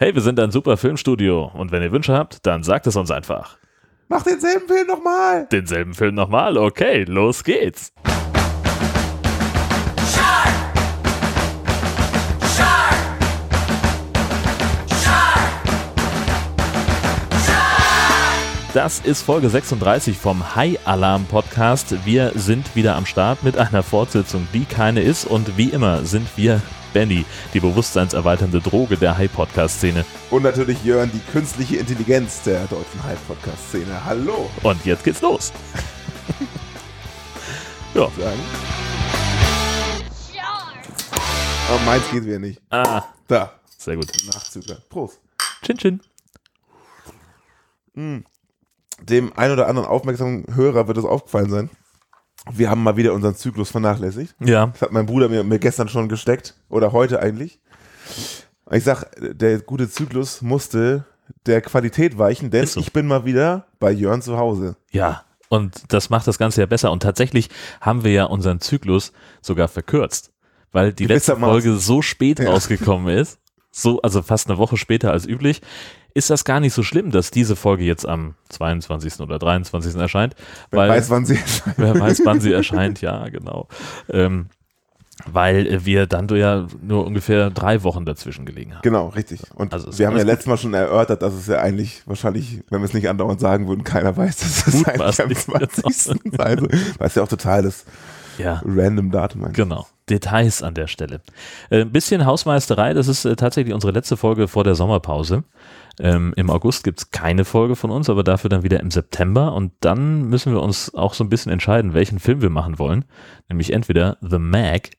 Hey, wir sind ein super Filmstudio und wenn ihr Wünsche habt, dann sagt es uns einfach. Mach denselben Film nochmal. Denselben Film nochmal? Okay, los geht's. Das ist Folge 36 vom High Alarm Podcast. Wir sind wieder am Start mit einer Fortsetzung, die keine ist. Und wie immer sind wir Benny, die bewusstseinserweiternde Droge der High Podcast Szene. Und natürlich Jörn, die künstliche Intelligenz der deutschen High Podcast Szene. Hallo. Und jetzt geht's los. ja. Sagen. Aber meins geht wieder nicht. Ah, Da. sehr gut. Nachzügler. Prost. Chin Chin. Dem ein oder anderen aufmerksamen Hörer wird es aufgefallen sein. Wir haben mal wieder unseren Zyklus vernachlässigt. Ja, Das hat mein Bruder mir, mir gestern schon gesteckt. Oder heute eigentlich. Ich sag, der gute Zyklus musste der Qualität weichen, denn so. ich bin mal wieder bei Jörn zu Hause. ja. Und das macht das Ganze ja besser. Und tatsächlich haben wir ja unseren Zyklus sogar verkürzt, weil die letzte. Folge so spät Ja. rausgekommen ist, so, also fast eine Woche später als üblich, ist das gar nicht so schlimm, dass diese Folge jetzt am 22. oder 23. erscheint. Wer weil, weiß, wann sie Wer weiß, wann sie erscheint, ja, genau. Ähm, weil wir dann ja nur ungefähr drei Wochen dazwischen gelegen haben. Genau, richtig. Und Also ist wir haben ja gut. letztes Mal schon erörtert, dass es ja eigentlich wahrscheinlich, wenn wir es nicht andauernd sagen würden, keiner weiß, dass es eigentlich am Mutmaßlich, 20. Also, was ja auch total das Ja, random Datum eigentlich. genau. Details an der Stelle. Äh, Ein bisschen Hausmeisterei, das ist äh, tatsächlich unsere letzte Folge vor der Sommerpause. Ähm, Im August gibt es keine Folge von uns, aber dafür dann wieder im September. Und dann müssen wir uns auch so ein bisschen entscheiden, welchen Film wir machen wollen. Nämlich entweder The Mag,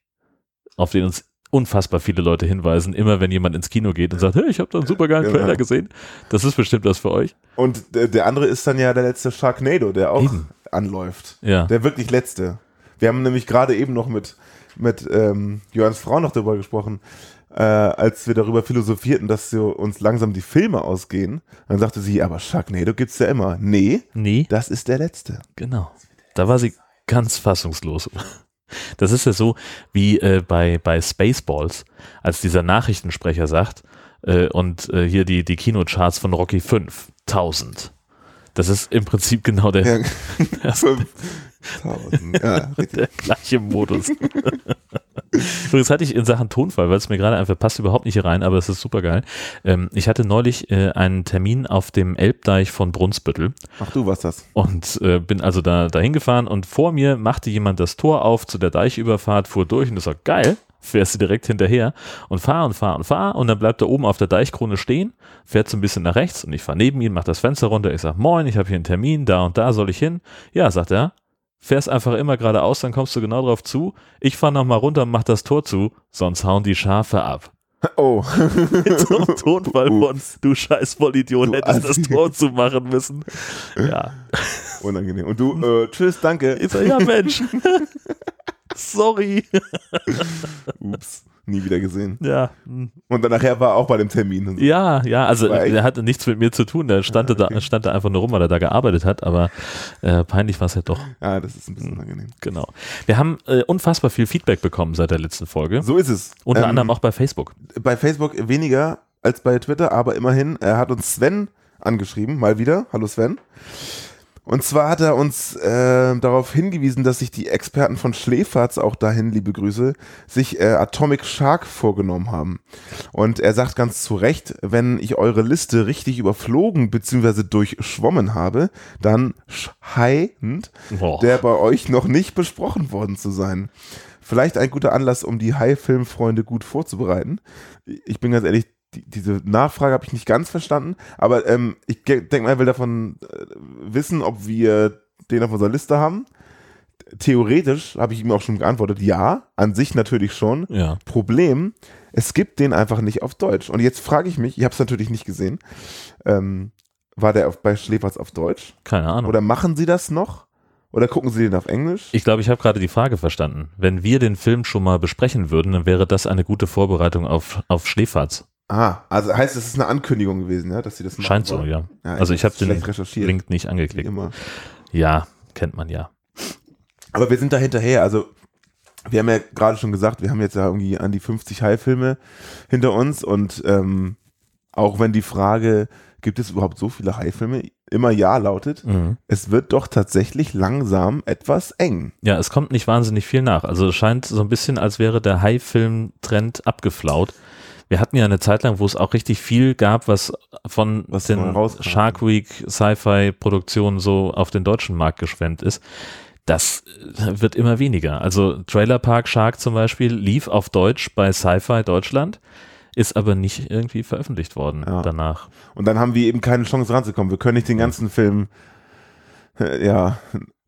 auf den uns unfassbar viele Leute hinweisen, immer wenn jemand ins Kino geht und sagt, hey, ich habe da einen super geilen Genau. Trailer gesehen. Das ist bestimmt was für euch. Und der, der andere ist dann ja der letzte Sharknado, der auch Eben. anläuft. Ja. Der wirklich letzte. Wir haben nämlich gerade eben noch mit, mit ähm, Jörns Frau noch darüber gesprochen, äh, als wir darüber philosophierten, dass so uns langsam die Filme ausgehen. Dann sagte sie, aber Sharknado gibt's ja immer. Nee, Nee, das ist der letzte. Genau. Da war sie ganz fassungslos. Das ist ja so wie äh, bei, bei Spaceballs, als dieser Nachrichtensprecher sagt, äh, und äh, hier die, die Kinocharts von Rocky 5, 1000. Das ist im Prinzip genau der, Ja. das, 5000. Ja, der gleiche Modus. Übrigens hatte ich in Sachen Tonfall, weil es mir gerade einfach passt überhaupt nicht hier rein, aber es ist super geil. Ähm, ich hatte neulich äh, einen Termin auf dem Elbdeich von Brunsbüttel. Ach du warst das. Und äh, bin also da dahin gefahren und vor mir machte jemand das Tor auf zu der Deichüberfahrt, fuhr durch und das war geil, fährst du direkt hinterher und fahr und fahr und fahr und dann bleibt er oben auf der Deichkrone stehen, fährt so ein bisschen nach rechts und ich fahr neben ihn, mach das Fenster runter, ich sag, moin, ich habe hier einen Termin, da und da soll ich hin. Ja, sagt er, fährst einfach immer geradeaus, dann kommst du genau drauf zu. Ich fahr nochmal runter und mach das Tor zu, sonst hauen die Schafe ab. Oh. Einem Tonfall von, du scheiß Vollidiot, Du hättest das. Tor zu machen müssen. Ja. Unangenehm. Und du, äh, tschüss, danke. Ich sag, ja Mensch. Sorry. Ups, nie wieder gesehen. Ja. Und dann nachher war er auch bei dem Termin. So. Ja, ja, also der hatte nichts mit mir zu tun. Der stand, da, stand da einfach nur rum, weil er da gearbeitet hat, aber äh, peinlich war es ja doch. Ja, das ist ein bisschen unangenehm. Genau. Wir haben äh, unfassbar viel Feedback bekommen seit der letzten Folge. So ist es. Unter Ähm, anderem auch bei Facebook. Bei Facebook weniger als bei Twitter, aber immerhin, er hat uns Sven angeschrieben, mal wieder. Hallo Sven. Und zwar hat er uns äh, darauf hingewiesen, dass sich die Experten von Schläferz, auch dahin liebe Grüße, sich äh, Atomic Shark vorgenommen haben. Und er sagt ganz zu Recht, wenn ich eure Liste richtig überflogen bzw. durchschwommen habe, dann scheint Boah. der bei euch noch nicht besprochen worden zu sein. Vielleicht ein guter Anlass, um die High-Film-Freunde gut vorzubereiten. Ich bin ganz ehrlich, die, diese Nachfrage habe ich nicht ganz verstanden, aber ähm, ich denke mal, er will davon äh, wissen, ob wir den auf unserer Liste haben. Theoretisch habe ich ihm auch schon geantwortet, ja, an sich natürlich schon. Ja. Problem, es gibt den einfach nicht auf Deutsch. Und jetzt frage ich mich, ich habe es natürlich nicht gesehen, ähm, war der auf, bei Schläferz auf Deutsch? Keine Ahnung. Oder machen sie das noch? Oder gucken sie den auf Englisch? ich glaube, ich habe gerade die Frage verstanden. Wenn wir den Film schon mal besprechen würden, dann wäre das eine gute Vorbereitung auf, auf Schläferz. Ah, also heißt, es ist eine Ankündigung gewesen, ja, dass sie das machen. Scheint so, ja. Ja, also ich habe den. Link nicht angeklickt. immer. Ja, kennt man ja. Aber wir sind da hinterher. Also, wir haben ja gerade schon gesagt, wir haben jetzt ja irgendwie an die 50 High-Filme hinter uns und ähm, auch wenn die Frage, gibt es überhaupt so viele Haifilme, immer ja lautet, Mhm. es wird doch tatsächlich langsam etwas eng. Ja, es kommt nicht wahnsinnig viel nach. Also es scheint so ein bisschen, als wäre der High-Film-Trend abgeflaut. Wir hatten ja eine Zeit lang, wo es auch richtig viel gab, was von Was den. Shark Week Sci-Fi-Produktionen so auf den deutschen Markt geschwemmt ist. Das äh, wird immer weniger. Also Trailer Park Shark zum Beispiel lief auf Deutsch bei Sci-Fi Deutschland, ist aber nicht irgendwie veröffentlicht worden Ja. danach. Und dann haben wir eben keine Chance ranzukommen. Wir können nicht den ganzen Film äh, ja,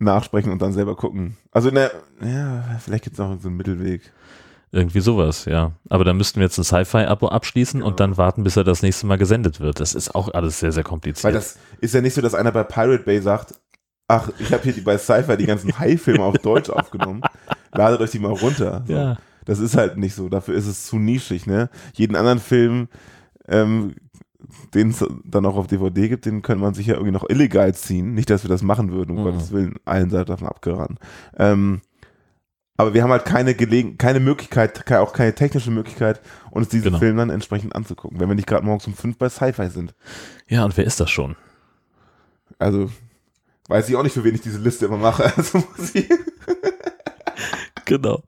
nachsprechen und dann selber gucken. Also der, ja, vielleicht gibt es noch so einen Mittelweg. Irgendwie sowas, ja. Aber dann müssten wir jetzt ein Sci-Fi-Abo abschließen und dann warten, bis er das nächste Mal gesendet wird. Das ist auch alles sehr, sehr kompliziert. Weil das ist ja nicht so, dass einer bei Pirate Bay sagt, ach, ich habe hier die, bei Sci-Fi die ganzen High-Filme auf Deutsch aufgenommen. Ladet euch die mal runter. So. ja. Das ist halt nicht so. Dafür ist es zu nischig, ne? Jeden anderen Film, ähm, den es dann auch auf DVD gibt, den könnte man sich ja irgendwie noch illegal ziehen. Nicht, dass wir das machen würden, um Mhm. Gottes Willen, allen Seiten davon abgeraten. Ähm, aber wir haben halt keine Gelegen keine Möglichkeit, ke- auch keine technische Möglichkeit, uns diesen Genau. Film dann entsprechend anzugucken, wenn wir nicht gerade morgens um fünf bei Sci-Fi sind. ja, und wer ist das schon? Also weiß ich auch nicht, für wen ich diese Liste immer mache. Also muss ich Genau.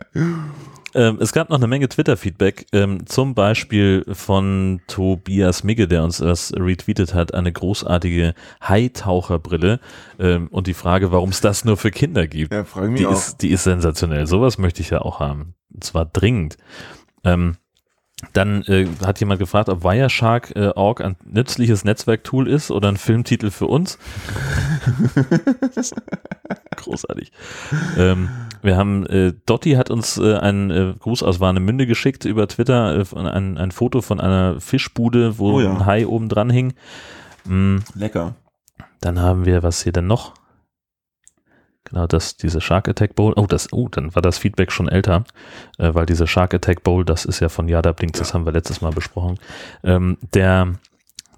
Ähm, es gab noch eine Menge Twitter-Feedback, ähm, zum Beispiel von Tobias Migge, der uns das retweetet hat, eine großartige Haitaucherbrille ähm, und die Frage, warum es das nur für Kinder gibt. ja, mich Die auch. ist, die ist sensationell. Sowas möchte ich ja auch haben. Und zwar dringend. Ähm, dann äh, hat jemand gefragt, ob Wireshark.org ein nützliches Netzwerktool ist oder ein Filmtitel für uns. Großartig. Ähm, wir haben, äh, Dotti hat uns äh, einen äh, Gruß aus Warnemünde geschickt über Twitter, äh, ein, ein Foto von einer Fischbude, wo Oh ja. ein Hai oben dran hing. Mm, Lecker. dann haben wir, was hier denn noch? Genau, das, diese Shark Attack Bowl. Oh, das, oh, dann war das Feedback schon älter, äh, weil diese Shark Attack Bowl, das ist ja von Yada Blinks, das Ja. haben wir letztes Mal besprochen. Ähm, der,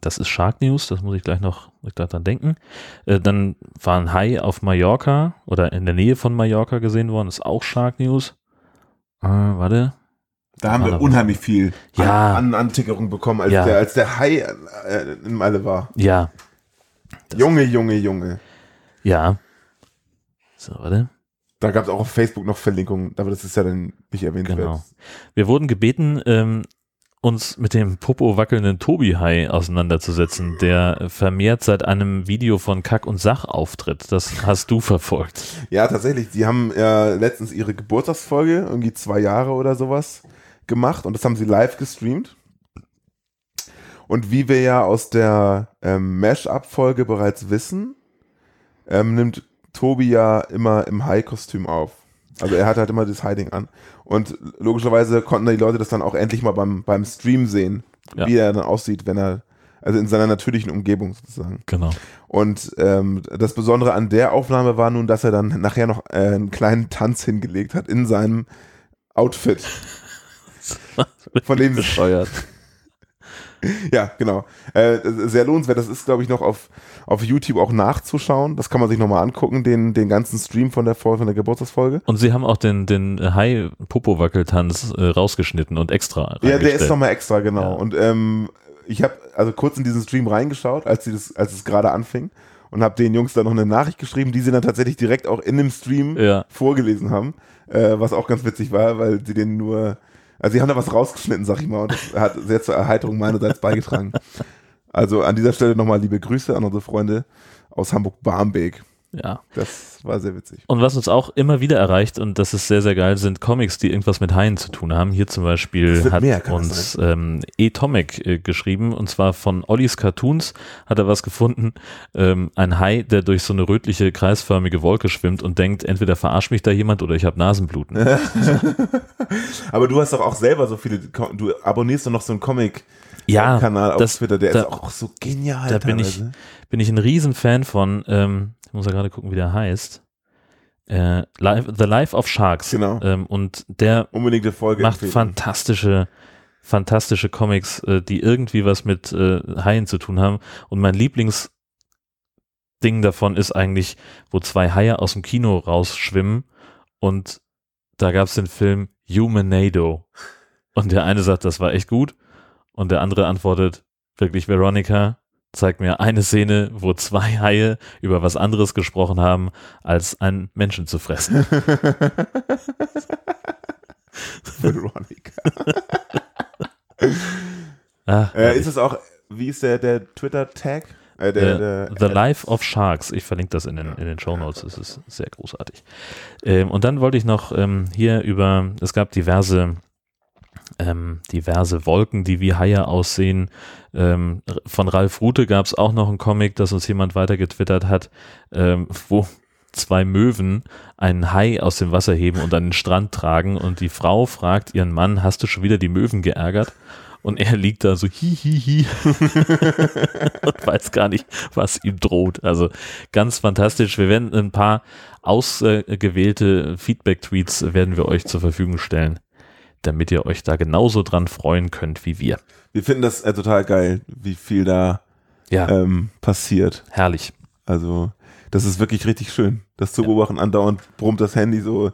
das ist Shark News, das muss ich gleich noch muss ich gleich dran denken. Äh, dann war ein Hai auf Mallorca oder in der Nähe von Mallorca gesehen worden, ist auch Shark News. Äh, warte. Da haben wir unheimlich viel Ja. an, an Antickerung bekommen, als, Ja. der, als der Hai äh, in Malle war. Ja, Das- Junge, Junge, Junge. ja. So, warte. Da gab es auch auf Facebook noch Verlinkungen, aber das ist ja dann nicht erwähnt. Genau. Wir wurden gebeten, ähm, uns mit dem Popo wackelnden Tobi-Hai auseinanderzusetzen, der vermehrt seit einem Video von Kack und Sach auftritt. Das hast du verfolgt. Ja, tatsächlich. Sie haben ja letztens ihre Geburtstagsfolge, irgendwie zwei Jahre oder sowas, gemacht und das haben sie live gestreamt. Und wie wir ja aus der ähm, Mash-Up-Folge bereits wissen, ähm, nimmt Tobi ja immer im Hai-Kostüm auf. Also er hat halt immer das Hiding an. Und logischerweise konnten die Leute das dann auch endlich mal beim, beim Stream sehen, Ja. wie er dann aussieht, wenn er, also in seiner natürlichen Umgebung sozusagen. Genau. Und ähm, das Besondere an der Aufnahme war nun, dass er dann nachher noch äh, einen kleinen Tanz hingelegt hat in seinem Outfit. Von dem Bescheuert. ja, genau. Äh, sehr lohnenswert. Das ist, glaube ich, noch auf, auf YouTube auch nachzuschauen. Das kann man sich nochmal angucken, den, den ganzen Stream von der, von der Geburtstagsfolge. Und sie haben auch den, den Hai-Popo-Wackeltanz äh, rausgeschnitten und extra Ja, der ist nochmal extra, genau. Ja. Und ähm, ich habe also kurz in diesen Stream reingeschaut, als, sie das, als es gerade anfing und habe den Jungs dann noch eine Nachricht geschrieben, die sie dann tatsächlich direkt auch in dem Stream Ja. vorgelesen haben, äh, was auch ganz witzig war, weil sie den nur, also sie haben da was rausgeschnitten, sag ich mal, und das hat sehr zur Erheiterung meinerseits beigetragen. Also an dieser Stelle nochmal liebe Grüße an unsere Freunde aus Hamburg-Barmbek. Ja. Das war sehr witzig. Und was uns auch immer wieder erreicht, und das ist sehr, sehr geil, sind Comics, die irgendwas mit Haien zu tun haben. Hier zum Beispiel hat mehr, uns ähm, E-Tomic äh, geschrieben, und zwar von Ollis Cartoons hat er was gefunden. Ähm, ein Hai, der durch so eine rötliche, kreisförmige Wolke schwimmt und denkt, entweder verarscht mich da jemand oder ich habe Nasenbluten. Aber du hast doch auch selber so viele, du abonnierst doch noch so einen Ja, Comic-Kanal auf das- Twitter, der da- ist auch so genial. da bin ich- bin ich ein Riesenfan von, ähm, ich muss ja gerade gucken, wie der heißt. Äh, Life, The Life of Sharks. Genau. Ähm, und der Unbedingte Folge. macht empfehlen. fantastische, fantastische Comics, äh, die irgendwie was mit äh, Haien zu tun haben. Und mein Lieblingsding davon ist eigentlich, wo zwei Haie aus dem Kino rausschwimmen und da gab es den Film Humanado. Und der eine sagt, das war echt gut. Und der andere antwortet, Wirklich, Veronica, zeig mir eine Szene, wo zwei Haie über was anderes gesprochen haben, als einen Menschen zu fressen. Veronica. Ah, äh, ist es auch, wie ist der, der Twitter-Tag? Äh, der, der, der, The Life of Sharks. Ich verlinke das in den, in den Show Notes. Das ist sehr großartig. Ähm, und dann wollte ich noch ähm, hier über, es gab diverse ähm, diverse Wolken, die wie Haie aussehen. Ähm, von Ralf Rute gab es auch noch einen Comic, das uns jemand weiter getwittert hat, ähm, wo zwei Möwen einen Hai aus dem Wasser heben und an den Strand tragen und die Frau fragt ihren Mann, hast du schon wieder die Möwen geärgert? Und er liegt da so hi hi hi und weiß gar nicht, was ihm droht. Also ganz fantastisch. Wir werden ein paar ausgewählte Feedback-Tweets werden wir euch zur Verfügung stellen damit ihr euch da genauso dran freuen könnt wie wir. Wir finden das äh, total geil, wie viel da ja. ähm, passiert. Herrlich. Also, das ist wirklich richtig schön. Das zu beobachten, ja. andauernd brummt das Handy so.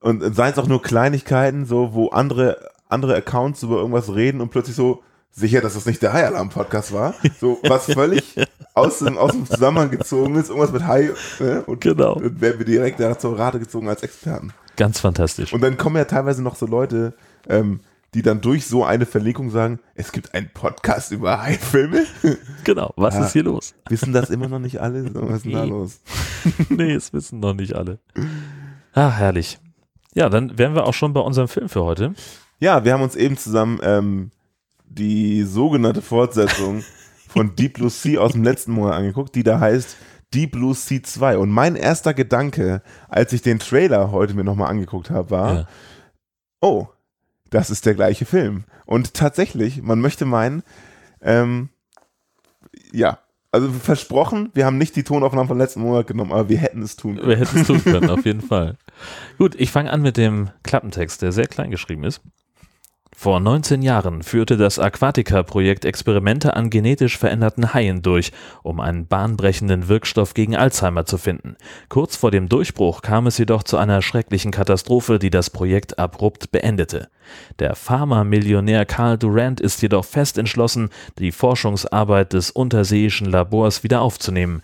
Und seien es auch nur Kleinigkeiten, so, wo andere, andere Accounts über irgendwas reden und plötzlich so, sicher, dass das nicht der High Alarm Podcast war. So, was völlig aus dem, aus dem Zusammenhang gezogen ist, irgendwas mit High, ne? und, genau. und werden wir direkt da zur Rate gezogen als Experten. Ganz fantastisch. Und dann kommen ja teilweise noch so Leute, ähm, die dann durch so eine Verlinkung sagen, es gibt einen Podcast über High-Filme. Genau, was ja, ist hier los? Wissen das immer noch nicht alle? Was ist denn da los? nee, es wissen noch nicht alle. Ah, herrlich. Ja, dann wären wir auch schon bei unserem Film für heute. Ja, wir haben uns eben zusammen ähm, die sogenannte Fortsetzung von Deep Blue Sea aus dem letzten Monat angeguckt, die da heißt Deep Blue Sea 2. Und mein erster Gedanke, als ich den Trailer heute mir nochmal angeguckt habe, war, ja. oh, das ist der gleiche Film. Und tatsächlich, man möchte meinen, ähm, ja, also versprochen, wir haben nicht die Tonaufnahmen vom letzten Monat genommen, aber wir hätten es tun können. Wir hätten es tun können, auf jeden Fall. Gut, ich fange an mit dem Klappentext, der sehr klein geschrieben ist. Vor 19 Jahren führte das Aquatica-Projekt Experimente an genetisch veränderten Haien durch, um einen bahnbrechenden Wirkstoff gegen Alzheimer zu finden. Kurz vor dem Durchbruch kam es jedoch zu einer schrecklichen Katastrophe, die das Projekt abrupt beendete. Der Pharma-Millionär Karl Durant ist jedoch fest entschlossen, die Forschungsarbeit des unterseeischen Labors wieder aufzunehmen.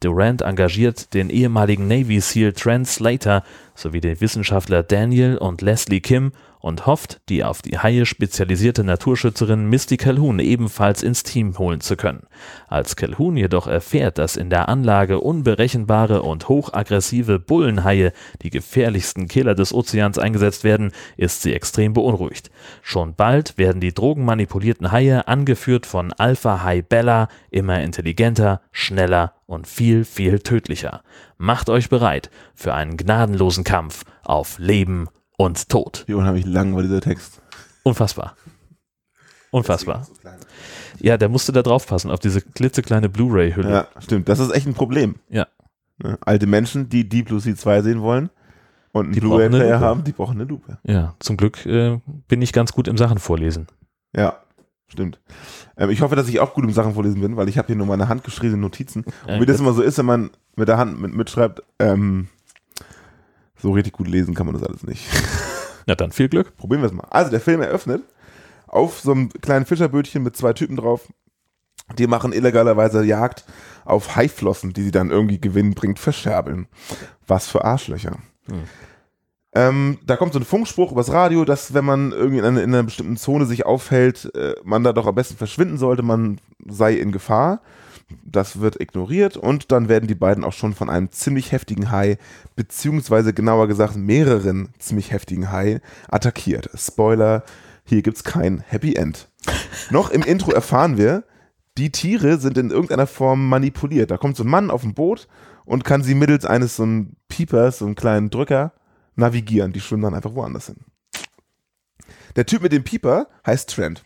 Durant engagiert den ehemaligen Navy SEAL Trent Slater sowie den Wissenschaftler Daniel und Leslie Kim und hofft, die auf die Haie spezialisierte Naturschützerin Misty Calhoun ebenfalls ins Team holen zu können. Als Calhoun jedoch erfährt, dass in der Anlage unberechenbare und hochaggressive Bullenhaie, die gefährlichsten Killer des Ozeans, eingesetzt werden, ist sie extrem beunruhigt. Schon bald werden die drogenmanipulierten Haie, angeführt von Alpha-Hai Bella, immer intelligenter, schneller und viel, viel tödlicher. Macht euch bereit für einen gnadenlosen Kampf auf Leben und Tod. Wie unheimlich lang war dieser Text. Unfassbar. Unfassbar. Ja, der musste da drauf passen, auf diese klitzekleine Blu-ray-Hülle. Ja, stimmt. Das ist echt ein Problem. Ja. Ne? Alte Menschen, die Deep Blue Sea 2 sehen wollen und einen Blu-ray-Player haben, die brauchen eine Lupe. Ja, zum Glück äh, bin ich ganz gut im Sachen vorlesen. Ja, stimmt. Ähm, ich hoffe, dass ich auch gut im Sachen vorlesen bin, weil ich habe hier nur meine handgeschriebenen Notizen. Und wie das immer so ist, wenn man mit der Hand mit, mitschreibt, ähm, so richtig gut lesen kann man das alles nicht. Na dann viel Glück. Probieren wir es mal. Also der Film eröffnet auf so einem kleinen Fischerbötchen mit zwei Typen drauf. Die machen illegalerweise Jagd auf Haiflossen, die sie dann irgendwie gewinnbringend verscherbeln. Was für Arschlöcher. Hm. Ähm, da kommt so ein Funkspruch übers Radio, dass wenn man irgendwie in einer, in einer bestimmten Zone sich aufhält, äh, man da doch am besten verschwinden sollte, man sei in Gefahr. Das wird ignoriert und dann werden die beiden auch schon von einem ziemlich heftigen Hai, beziehungsweise genauer gesagt mehreren ziemlich heftigen Hai, attackiert. Spoiler, hier gibt es kein Happy End. Noch im Intro erfahren wir, die Tiere sind in irgendeiner Form manipuliert. Da kommt so ein Mann auf ein Boot und kann sie mittels eines so ein Piepers, so einen kleinen Drücker, navigieren. Die schwimmen dann einfach woanders hin. Der Typ mit dem Pieper heißt Trent.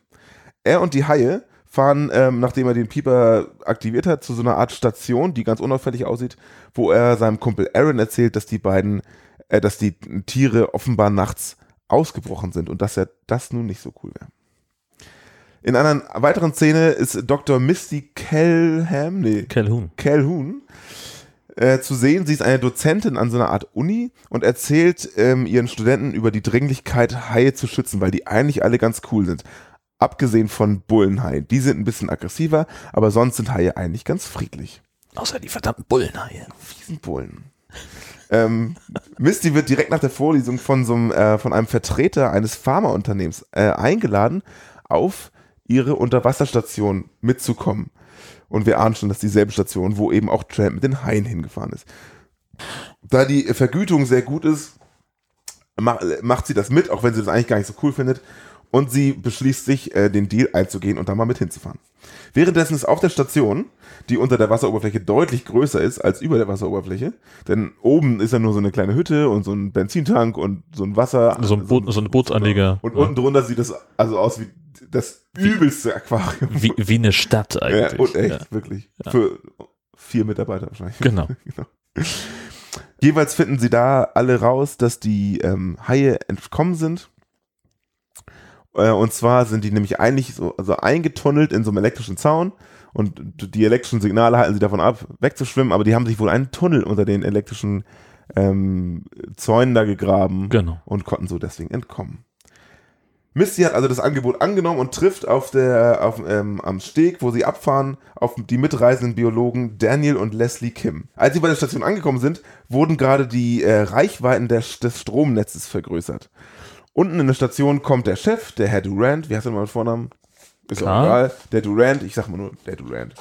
Er und die Haie fahren, ähm, nachdem er den Pieper aktiviert hat, zu so einer Art Station, die ganz unauffällig aussieht, wo er seinem Kumpel Aaron erzählt, dass die beiden, äh, dass die Tiere offenbar nachts ausgebrochen sind und dass er das nun nicht so cool wäre. In einer weiteren Szene ist Dr. Misty Calhoun, nee, Calhoun, Calhoun äh, zu sehen. Sie ist eine Dozentin an so einer Art Uni und erzählt ähm, ihren Studenten über die Dringlichkeit, Haie zu schützen, weil die eigentlich alle ganz cool sind. Abgesehen von Bullenhaien. Die sind ein bisschen aggressiver, aber sonst sind Haie eigentlich ganz friedlich. Außer die verdammten Bullenhaie. Fiesen Bullen. ähm, Misty wird direkt nach der Vorlesung von, so einem, äh, von einem Vertreter eines Pharmaunternehmens äh, eingeladen, auf ihre Unterwasserstation mitzukommen. Und wir ahnen schon, dass dieselbe Station, wo eben auch Tramp mit den Haien hingefahren ist. Da die Vergütung sehr gut ist, mach, macht sie das mit, auch wenn sie das eigentlich gar nicht so cool findet. Und sie beschließt sich, äh, den Deal einzugehen und da mal mit hinzufahren. Währenddessen ist auf der Station, die unter der Wasseroberfläche deutlich größer ist als über der Wasseroberfläche, denn oben ist ja nur so eine kleine Hütte und so ein Benzintank und so ein Wasser. So ein, Boot, so ein Bootsanleger. Und unten drunter sieht das also aus wie das übelste Aquarium. Wie, wie eine Stadt eigentlich. Ja, und echt, Ja. wirklich. Ja. Für vier Mitarbeiter wahrscheinlich. Genau. genau. Jeweils finden sie da alle raus, dass die ähm, Haie entkommen sind. Äh, und zwar sind die nämlich eigentlich so also eingetunnelt in so einem elektrischen Zaun. Und die elektrischen Signale halten sie davon ab, wegzuschwimmen, aber die haben sich wohl einen Tunnel unter den elektrischen ähm, Zäunen da gegraben Genau. und konnten so deswegen entkommen. Misty hat also das Angebot angenommen und trifft auf der, auf, ähm, am Steg, wo sie abfahren, auf die mitreisenden Biologen Daniel und Leslie Kim. Als sie bei der Station angekommen sind, wurden gerade die äh, Reichweiten der, des Stromnetzes vergrößert. Unten in der Station kommt der Chef, der Herr Durant, wie heißt er mal mit Vornamen? Ist auch Karl? egal. Der Durant, ich sag mal nur der Durant.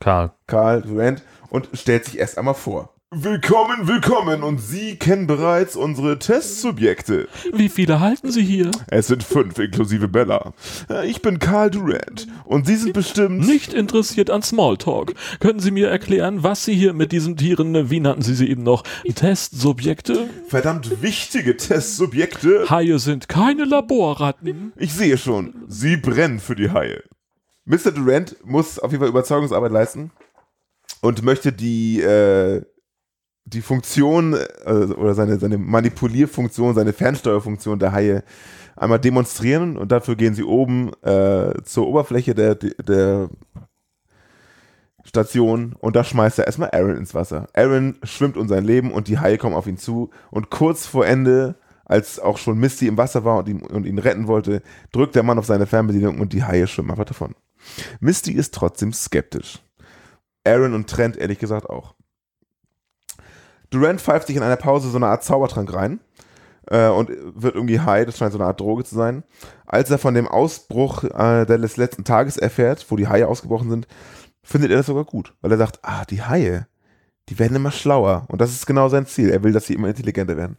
Karl. Karl Durant und stellt sich erst einmal vor. Willkommen, willkommen und Sie kennen bereits unsere Testsubjekte. Wie viele halten Sie hier? Es sind fünf, inklusive Bella. Äh, Ich bin Karl Durant und Sie sind bestimmt. Nicht interessiert an Smalltalk. Können Sie mir erklären, was Sie hier mit diesen Tieren, wie nannten Sie sie eben noch, Testsubjekte? Verdammt wichtige Testsubjekte. Haie sind keine Laborratten. Ich sehe schon, Sie brennen für die Haie. Mr. Durant muss auf jeden Fall Überzeugungsarbeit leisten und möchte die, äh, die Funktion äh, oder seine, seine Manipulierfunktion, seine Fernsteuerfunktion der Haie einmal demonstrieren und dafür gehen sie oben äh, zur Oberfläche der, der Station und da schmeißt er erstmal Aaron ins Wasser. Aaron schwimmt um sein Leben und die Haie kommen auf ihn zu und kurz vor Ende, als auch schon Misty im Wasser war und ihn, und ihn retten wollte, drückt der Mann auf seine Fernbedienung und die Haie schwimmen einfach davon. Misty ist trotzdem skeptisch. Aaron und Trent ehrlich gesagt auch. Durant pfeift sich in einer Pause so eine Art Zaubertrank rein äh, und wird irgendwie high, das scheint so eine Art Droge zu sein. Als er von dem Ausbruch äh, des letzten Tages erfährt, wo die Haie ausgebrochen sind, findet er das sogar gut, weil er sagt, ah, die Haie, die werden immer schlauer und das ist genau sein Ziel. Er will, dass sie immer intelligenter werden.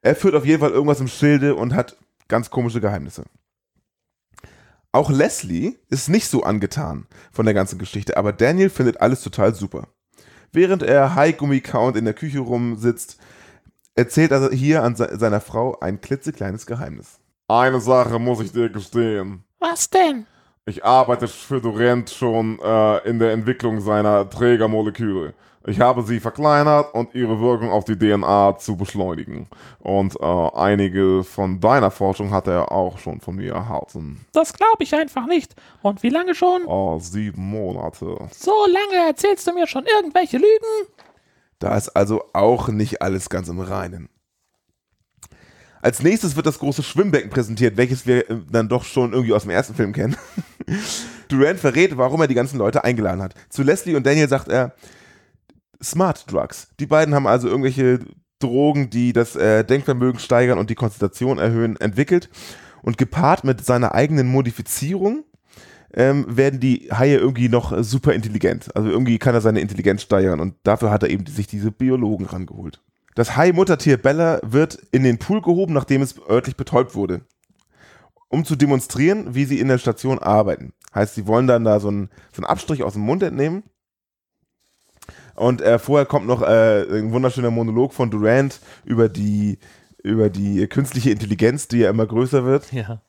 Er führt auf jeden Fall irgendwas im Schilde und hat ganz komische Geheimnisse. Auch Leslie ist nicht so angetan von der ganzen Geschichte, aber Daniel findet alles total super. Während er Haigummi count in der Küche rumsitzt, erzählt er hier an se seiner Frau ein klitzekleines Geheimnis. Eine Sache muss ich dir gestehen. Was denn? Ich arbeite für Durant schon äh, in der Entwicklung seiner Trägermoleküle. Ich habe sie verkleinert und ihre Wirkung auf die DNA zu beschleunigen. Und äh, einige von deiner Forschung hat er auch schon von mir erhalten. Das glaube ich einfach nicht. Und wie lange schon? Oh, sieben Monate. So lange erzählst du mir schon irgendwelche Lügen? Da ist also auch nicht alles ganz im Reinen. Als nächstes wird das große Schwimmbecken präsentiert, welches wir äh, dann doch schon irgendwie aus dem ersten Film kennen. Durant verrät, warum er die ganzen Leute eingeladen hat. Zu Leslie und Daniel sagt er, Smart Drugs. Die beiden haben also irgendwelche Drogen, die das äh, Denkvermögen steigern und die Konzentration erhöhen, entwickelt. Und gepaart mit seiner eigenen Modifizierung ähm, werden die Haie irgendwie noch äh, super intelligent. Also irgendwie kann er seine Intelligenz steigern und dafür hat er eben sich diese Biologen rangeholt. Das Hai-Muttertier Bella wird in den Pool gehoben, nachdem es örtlich betäubt wurde. Um zu demonstrieren, wie sie in der Station arbeiten. Heißt, sie wollen dann da so einen, so einen Abstrich aus dem Mund entnehmen. Und äh, vorher kommt noch äh, ein wunderschöner Monolog von Durant über die, über die künstliche Intelligenz, die ja immer größer wird Ja.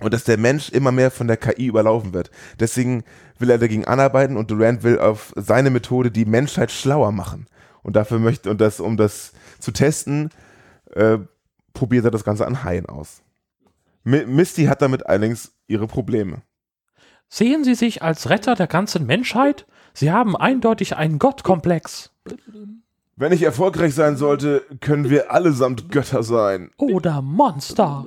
und dass der Mensch immer mehr von der KI überlaufen wird. Deswegen will er dagegen anarbeiten und Durant will auf seine Methode die Menschheit schlauer machen. Und dafür möchte, und das, um das zu testen, äh, probiert er das Ganze an Haien aus. Mi Misty hat damit allerdings ihre Probleme. Sehen Sie sich als Retter der ganzen Menschheit? Sie haben eindeutig einen Gottkomplex. Wenn ich erfolgreich sein sollte, können wir allesamt Götter sein. Oder Monster.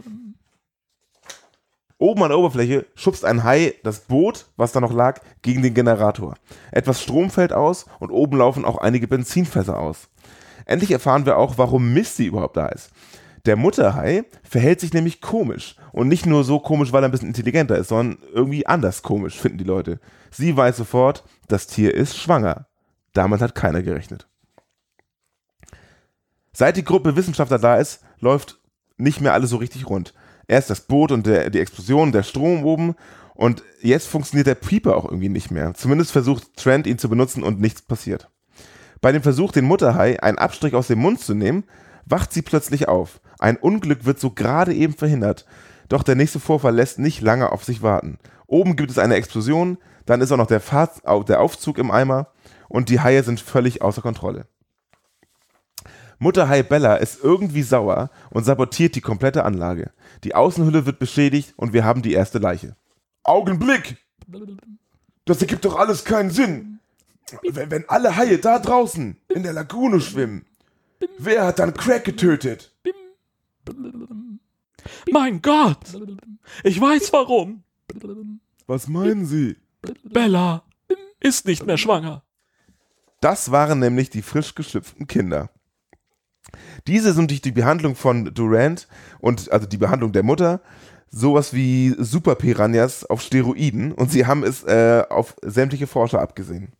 Oben an der Oberfläche schubst ein Hai das Boot, was da noch lag, gegen den Generator. Etwas Strom fällt aus und oben laufen auch einige Benzinfässer aus. Endlich erfahren wir auch, warum Misty überhaupt da ist. Der Mutterhai verhält sich nämlich komisch. Und nicht nur so komisch, weil er ein bisschen intelligenter ist, sondern irgendwie anders komisch, finden die Leute. Sie weiß sofort, das Tier ist schwanger. Damit hat keiner gerechnet. Seit die Gruppe Wissenschaftler da ist, läuft nicht mehr alles so richtig rund. Erst das Boot und der, die Explosion, der Strom oben und jetzt funktioniert der Pieper auch irgendwie nicht mehr. Zumindest versucht Trent ihn zu benutzen und nichts passiert. Bei dem Versuch, den Mutterhai einen Abstrich aus dem Mund zu nehmen, wacht sie plötzlich auf. Ein Unglück wird so gerade eben verhindert. Doch der nächste Vorfall lässt nicht lange auf sich warten. Oben gibt es eine Explosion, dann ist auch noch der, Fahrt, der Aufzug im Eimer und die Haie sind völlig außer Kontrolle. Mutterhai Bella ist irgendwie sauer und sabotiert die komplette Anlage. Die Außenhülle wird beschädigt und wir haben die erste Leiche. Augenblick! Das ergibt doch alles keinen Sinn. Wenn alle Haie da draußen in der Lagune schwimmen, wer hat dann Crack getötet? Mein Gott! Ich weiß warum. Was meinen Sie? Bella ist nicht mehr schwanger. Das waren nämlich die frisch geschlüpften Kinder. Diese sind durch die Behandlung von Durant und also die Behandlung der Mutter sowas wie Super Piranhas auf Steroiden und sie haben es äh, auf sämtliche Forscher abgesehen.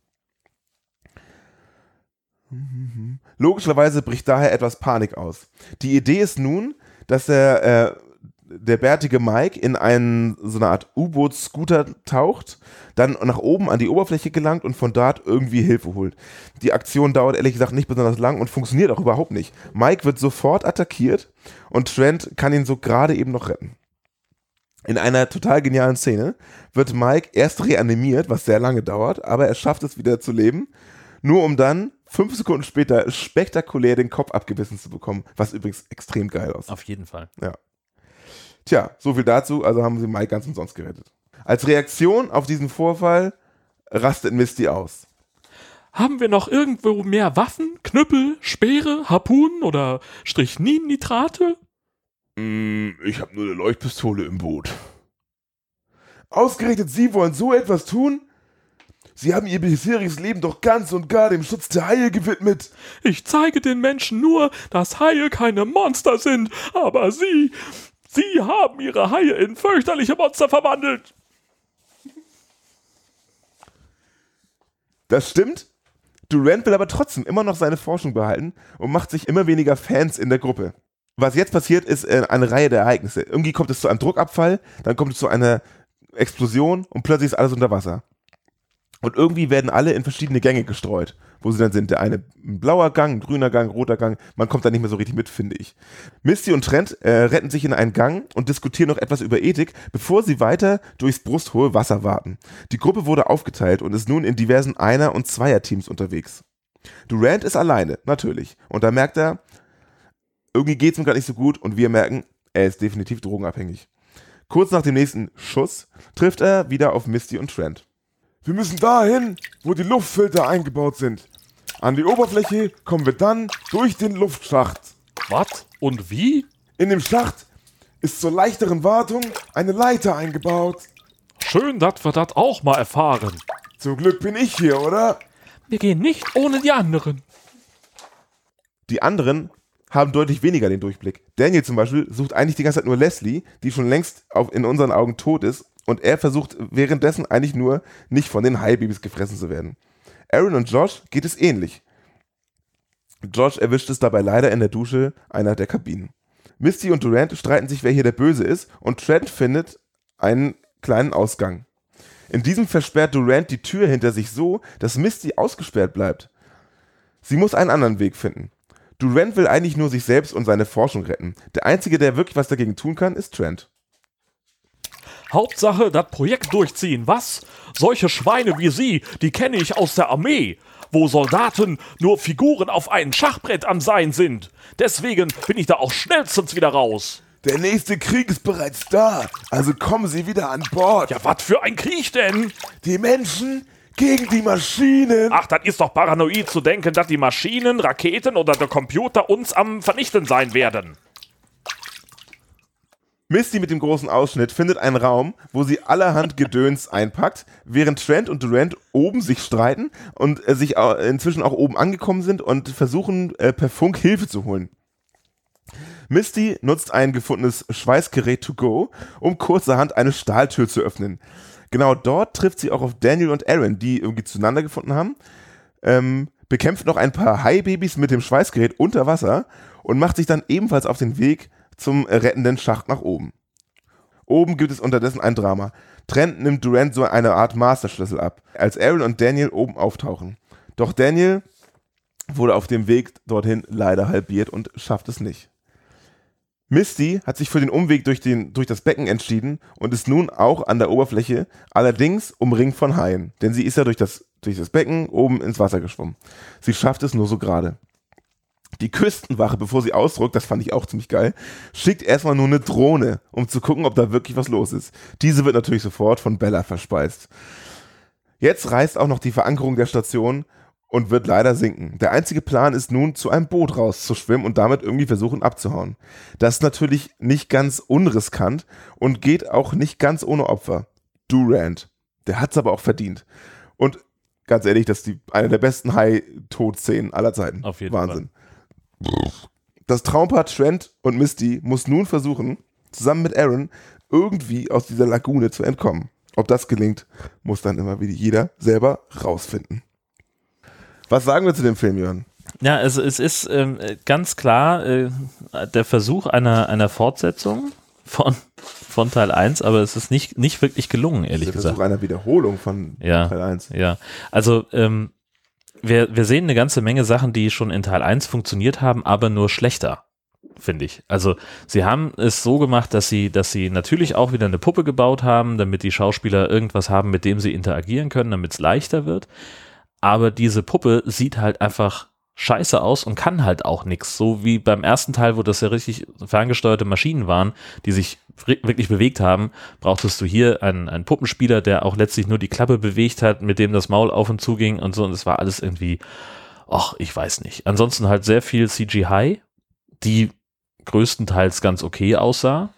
Logischerweise bricht daher etwas Panik aus. Die Idee ist nun, dass der, äh, der bärtige Mike in einen, so eine Art U-Boot-Scooter taucht, dann nach oben an die Oberfläche gelangt und von dort irgendwie Hilfe holt. Die Aktion dauert ehrlich gesagt nicht besonders lang und funktioniert auch überhaupt nicht. Mike wird sofort attackiert und Trent kann ihn so gerade eben noch retten. In einer total genialen Szene wird Mike erst reanimiert, was sehr lange dauert, aber er schafft es wieder zu leben, nur um dann fünf Sekunden später spektakulär den Kopf abgebissen zu bekommen, was übrigens extrem geil aussieht. Auf jeden Fall. Ja. Tja, so viel dazu, also haben sie Mike ganz umsonst gerettet. Als Reaktion auf diesen Vorfall rastet Misty aus. Haben wir noch irgendwo mehr Waffen, Knüppel, Speere, Harpunen oder Strichnin-Nitrate? Mm, ich habe nur eine Leuchtpistole im Boot. Ausgerechnet Sie wollen so etwas tun? Sie haben Ihr bisheriges Leben doch ganz und gar dem Schutz der Haie gewidmet. Ich zeige den Menschen nur, dass Haie keine Monster sind, aber Sie, Sie haben Ihre Haie in fürchterliche Monster verwandelt. Das stimmt. Durant will aber trotzdem immer noch seine Forschung behalten und macht sich immer weniger Fans in der Gruppe. Was jetzt passiert, ist äh, eine Reihe der Ereignisse. Irgendwie kommt es zu einem Druckabfall, dann kommt es zu einer Explosion und plötzlich ist alles unter Wasser. Und irgendwie werden alle in verschiedene Gänge gestreut, wo sie dann sind. Der eine ein blauer Gang, ein grüner Gang, roter Gang. Man kommt da nicht mehr so richtig mit, finde ich. Misty und Trent äh, retten sich in einen Gang und diskutieren noch etwas über Ethik, bevor sie weiter durchs brusthohe Wasser warten. Die Gruppe wurde aufgeteilt und ist nun in diversen Einer- und Zweierteams unterwegs. Durant ist alleine, natürlich. Und da merkt er, irgendwie geht es ihm gerade nicht so gut und wir merken, er ist definitiv drogenabhängig. Kurz nach dem nächsten Schuss trifft er wieder auf Misty und Trent. Wir müssen dahin, wo die Luftfilter eingebaut sind. An die Oberfläche kommen wir dann durch den Luftschacht. Was? Und wie? In dem Schacht ist zur leichteren Wartung eine Leiter eingebaut. Schön, dass wir das auch mal erfahren. Zum Glück bin ich hier, oder? Wir gehen nicht ohne die anderen. Die anderen haben deutlich weniger den Durchblick. Daniel zum Beispiel sucht eigentlich die ganze Zeit nur Leslie, die schon längst auf, in unseren Augen tot ist und er versucht währenddessen eigentlich nur, nicht von den Haibabys gefressen zu werden. Aaron und Josh geht es ähnlich. Josh erwischt es dabei leider in der Dusche einer der Kabinen. Misty und Durant streiten sich, wer hier der Böse ist, und Trent findet einen kleinen Ausgang. In diesem versperrt Durant die Tür hinter sich so, dass Misty ausgesperrt bleibt. Sie muss einen anderen Weg finden. Durant will eigentlich nur sich selbst und seine Forschung retten. Der Einzige, der wirklich was dagegen tun kann, ist Trent. Hauptsache, das Projekt durchziehen, was? Solche Schweine wie Sie, die kenne ich aus der Armee, wo Soldaten nur Figuren auf einem Schachbrett am Sein sind. Deswegen bin ich da auch schnellstens wieder raus. Der nächste Krieg ist bereits da, also kommen Sie wieder an Bord. Ja, was für ein Krieg denn? Die Menschen gegen die Maschinen. Ach, das ist doch paranoid zu denken, dass die Maschinen, Raketen oder der Computer uns am Vernichten sein werden. Misty mit dem großen Ausschnitt findet einen Raum, wo sie allerhand Gedöns einpackt, während Trent und Durant oben sich streiten und äh, sich au- inzwischen auch oben angekommen sind und versuchen äh, per Funk Hilfe zu holen. Misty nutzt ein gefundenes Schweißgerät to go, um kurzerhand eine Stahltür zu öffnen. Genau dort trifft sie auch auf Daniel und Aaron, die irgendwie zueinander gefunden haben, ähm, bekämpft noch ein paar Haibabys mit dem Schweißgerät unter Wasser und macht sich dann ebenfalls auf den Weg zum rettenden Schacht nach oben. Oben gibt es unterdessen ein Drama. Trent nimmt Durant so eine Art Masterschlüssel ab, als Aaron und Daniel oben auftauchen. Doch Daniel wurde auf dem Weg dorthin leider halbiert und schafft es nicht. Misty hat sich für den Umweg durch, den, durch das Becken entschieden und ist nun auch an der Oberfläche, allerdings umringt von Haien, denn sie ist ja durch das, durch das Becken oben ins Wasser geschwommen. Sie schafft es nur so gerade. Die Küstenwache, bevor sie ausdruckt, das fand ich auch ziemlich geil, schickt erstmal nur eine Drohne, um zu gucken, ob da wirklich was los ist. Diese wird natürlich sofort von Bella verspeist. Jetzt reißt auch noch die Verankerung der Station und wird leider sinken. Der einzige Plan ist nun, zu einem Boot rauszuschwimmen und damit irgendwie versuchen abzuhauen. Das ist natürlich nicht ganz unriskant und geht auch nicht ganz ohne Opfer. Durant. Der hat's aber auch verdient. Und ganz ehrlich, das ist die, eine der besten High-Tod-Szenen aller Zeiten. Auf jeden Wahnsinn. Das Traumpaar Trent und Misty muss nun versuchen, zusammen mit Aaron irgendwie aus dieser Lagune zu entkommen. Ob das gelingt, muss dann immer wieder jeder selber rausfinden. Was sagen wir zu dem Film, Jörn? Ja, also es ist ähm, ganz klar äh, der Versuch einer, einer Fortsetzung von, von Teil 1, aber es ist nicht, nicht wirklich gelungen, ehrlich Der gesagt. Versuch einer Wiederholung von Ja. Teil 1. Ja, also ähm, wir, wir sehen eine ganze Menge Sachen, die schon in Teil 1 funktioniert haben, aber nur schlechter, finde ich. Also sie haben es so gemacht, dass sie, dass sie natürlich auch wieder eine Puppe gebaut haben, damit die Schauspieler irgendwas haben, mit dem sie interagieren können, damit es leichter wird. Aber diese Puppe sieht halt einfach scheiße aus und kann halt auch nichts. So wie beim ersten Teil, wo das ja richtig ferngesteuerte Maschinen waren, die sich wirklich bewegt haben, brauchtest du hier einen, einen Puppenspieler, der auch letztlich nur die Klappe bewegt hat, mit dem das Maul auf und zu ging und so. Und es war alles irgendwie, ach, ich weiß nicht. Ansonsten halt sehr viel CGI, die größtenteils ganz okay aussah.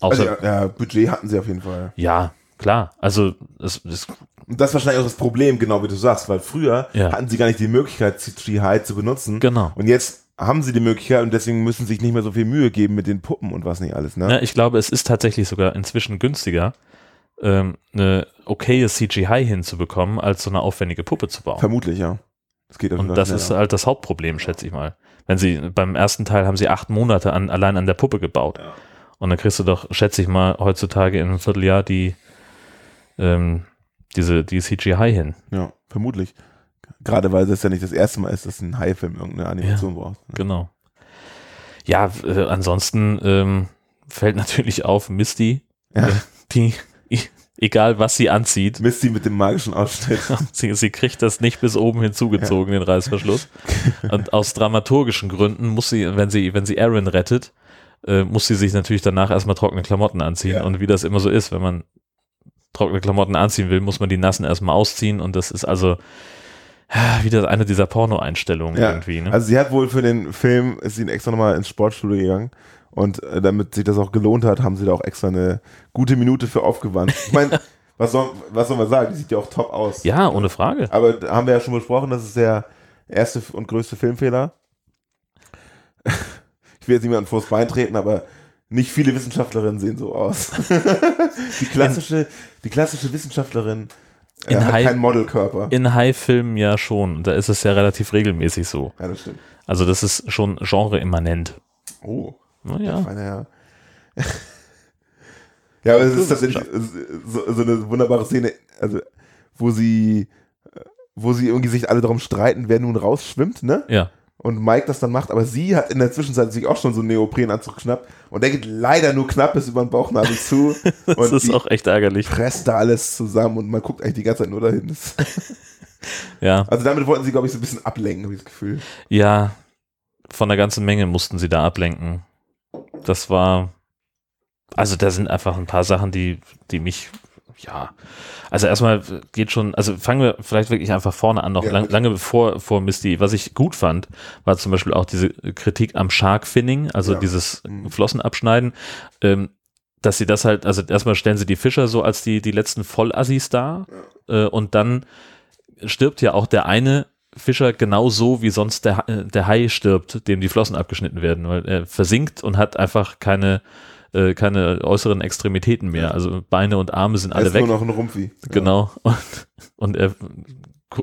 Also, Außer, ja, ja, Budget hatten sie auf jeden Fall. ja, klar. Also es, es das ist wahrscheinlich auch das Problem, genau wie du sagst, weil früher Ja. hatten sie gar nicht die Möglichkeit, CGI zu benutzen. genau. Und jetzt haben sie die Möglichkeit und deswegen müssen sie sich nicht mehr so viel Mühe geben mit den Puppen und was nicht alles. Ne? Ja, ich glaube, es ist tatsächlich sogar inzwischen günstiger, ähm, eine okaye CGI hinzubekommen, als so eine aufwendige Puppe zu bauen. Vermutlich, ja. Das geht Und das ist halt das Hauptproblem, schätze ich mal. Wenn sie beim ersten Teil haben sie acht Monate an, allein an der Puppe gebaut. Ja. Und dann kriegst du doch, schätze ich mal, heutzutage in einem Vierteljahr die ähm, diese die CGI hin. Ja, vermutlich. Gerade weil das ja nicht das erste Mal ist, dass ein Hai-Film irgendeine Animation braucht. ne? Genau. Ja, äh, ansonsten ähm, fällt natürlich auf Misty, Ja. äh, die egal was sie anzieht, Misty mit dem magischen Ausschnitt. sie, sie kriegt das nicht bis oben hinzugezogen, den Reißverschluss. Und aus dramaturgischen Gründen muss sie, wenn sie, wenn sie Aaron rettet, äh, muss sie sich natürlich danach erstmal trockene Klamotten anziehen. Ja. Und wie das immer so ist, wenn man trockene Klamotten anziehen will, muss man die nassen erstmal ausziehen. Und das ist also ja, wieder eine dieser Porno-Einstellungen Ja, irgendwie. Ne? Also sie hat wohl für den Film, ist sie extra nochmal ins Sportstudio gegangen und äh, damit sich das auch gelohnt hat, haben sie da auch extra eine gute Minute für aufgewandt. Ich meine, was soll, was soll man sagen, die sieht ja auch top aus. ja, ohne Frage. Aber da haben wir ja schon besprochen, das ist der erste und größte Filmfehler. Ich will jetzt niemanden vors Bein treten, aber nicht viele Wissenschaftlerinnen sehen so aus. die, klassische, die klassische Wissenschaftlerin äh, In hat High- keinen Modelkörper. In High-Filmen ja schon. Da ist es ja relativ regelmäßig so. Ja, das stimmt. Also das ist schon genre-immanent. Oh. Naja. Meine ja. ja, aber es ist tatsächlich so, so eine wunderbare Szene, also wo sie, äh, wo sie irgendwie sich alle darum streiten, wer nun rausschwimmt, ne? Ja. Und Mike das dann macht, aber sie hat in der Zwischenzeit sich auch schon so einen Neoprenanzug geschnappt und der geht leider nur knapp bis über den Bauchnabel zu Das und ist auch echt ärgerlich. presst da alles zusammen und man guckt eigentlich die ganze Zeit nur dahin. Ja. also damit wollten sie, glaube ich, so ein bisschen ablenken, habe ich das Gefühl. Ja. Von der ganzen Menge mussten sie da ablenken. Das war. Also da sind einfach ein paar Sachen, die, die mich ja. Also erstmal geht schon, also fangen wir vielleicht wirklich einfach vorne an, noch Ja, lang, lange bevor vor Misty. Was ich gut fand, war zum Beispiel auch diese Kritik am Shark Finning, also Ja. dieses Mhm. Flossen abschneiden. Ähm, dass sie das halt, also erstmal stellen sie die Fischer so als die, die letzten Vollassis dar äh, und dann stirbt ja auch der eine Fischer genauso wie sonst der, äh, der Hai stirbt, dem die Flossen abgeschnitten werden, weil er versinkt und hat einfach keine, äh, keine äußeren Extremitäten mehr. Also Beine und Arme sind alle ist weg. nur noch ein Rumpfi. Ja. Genau. Und, und er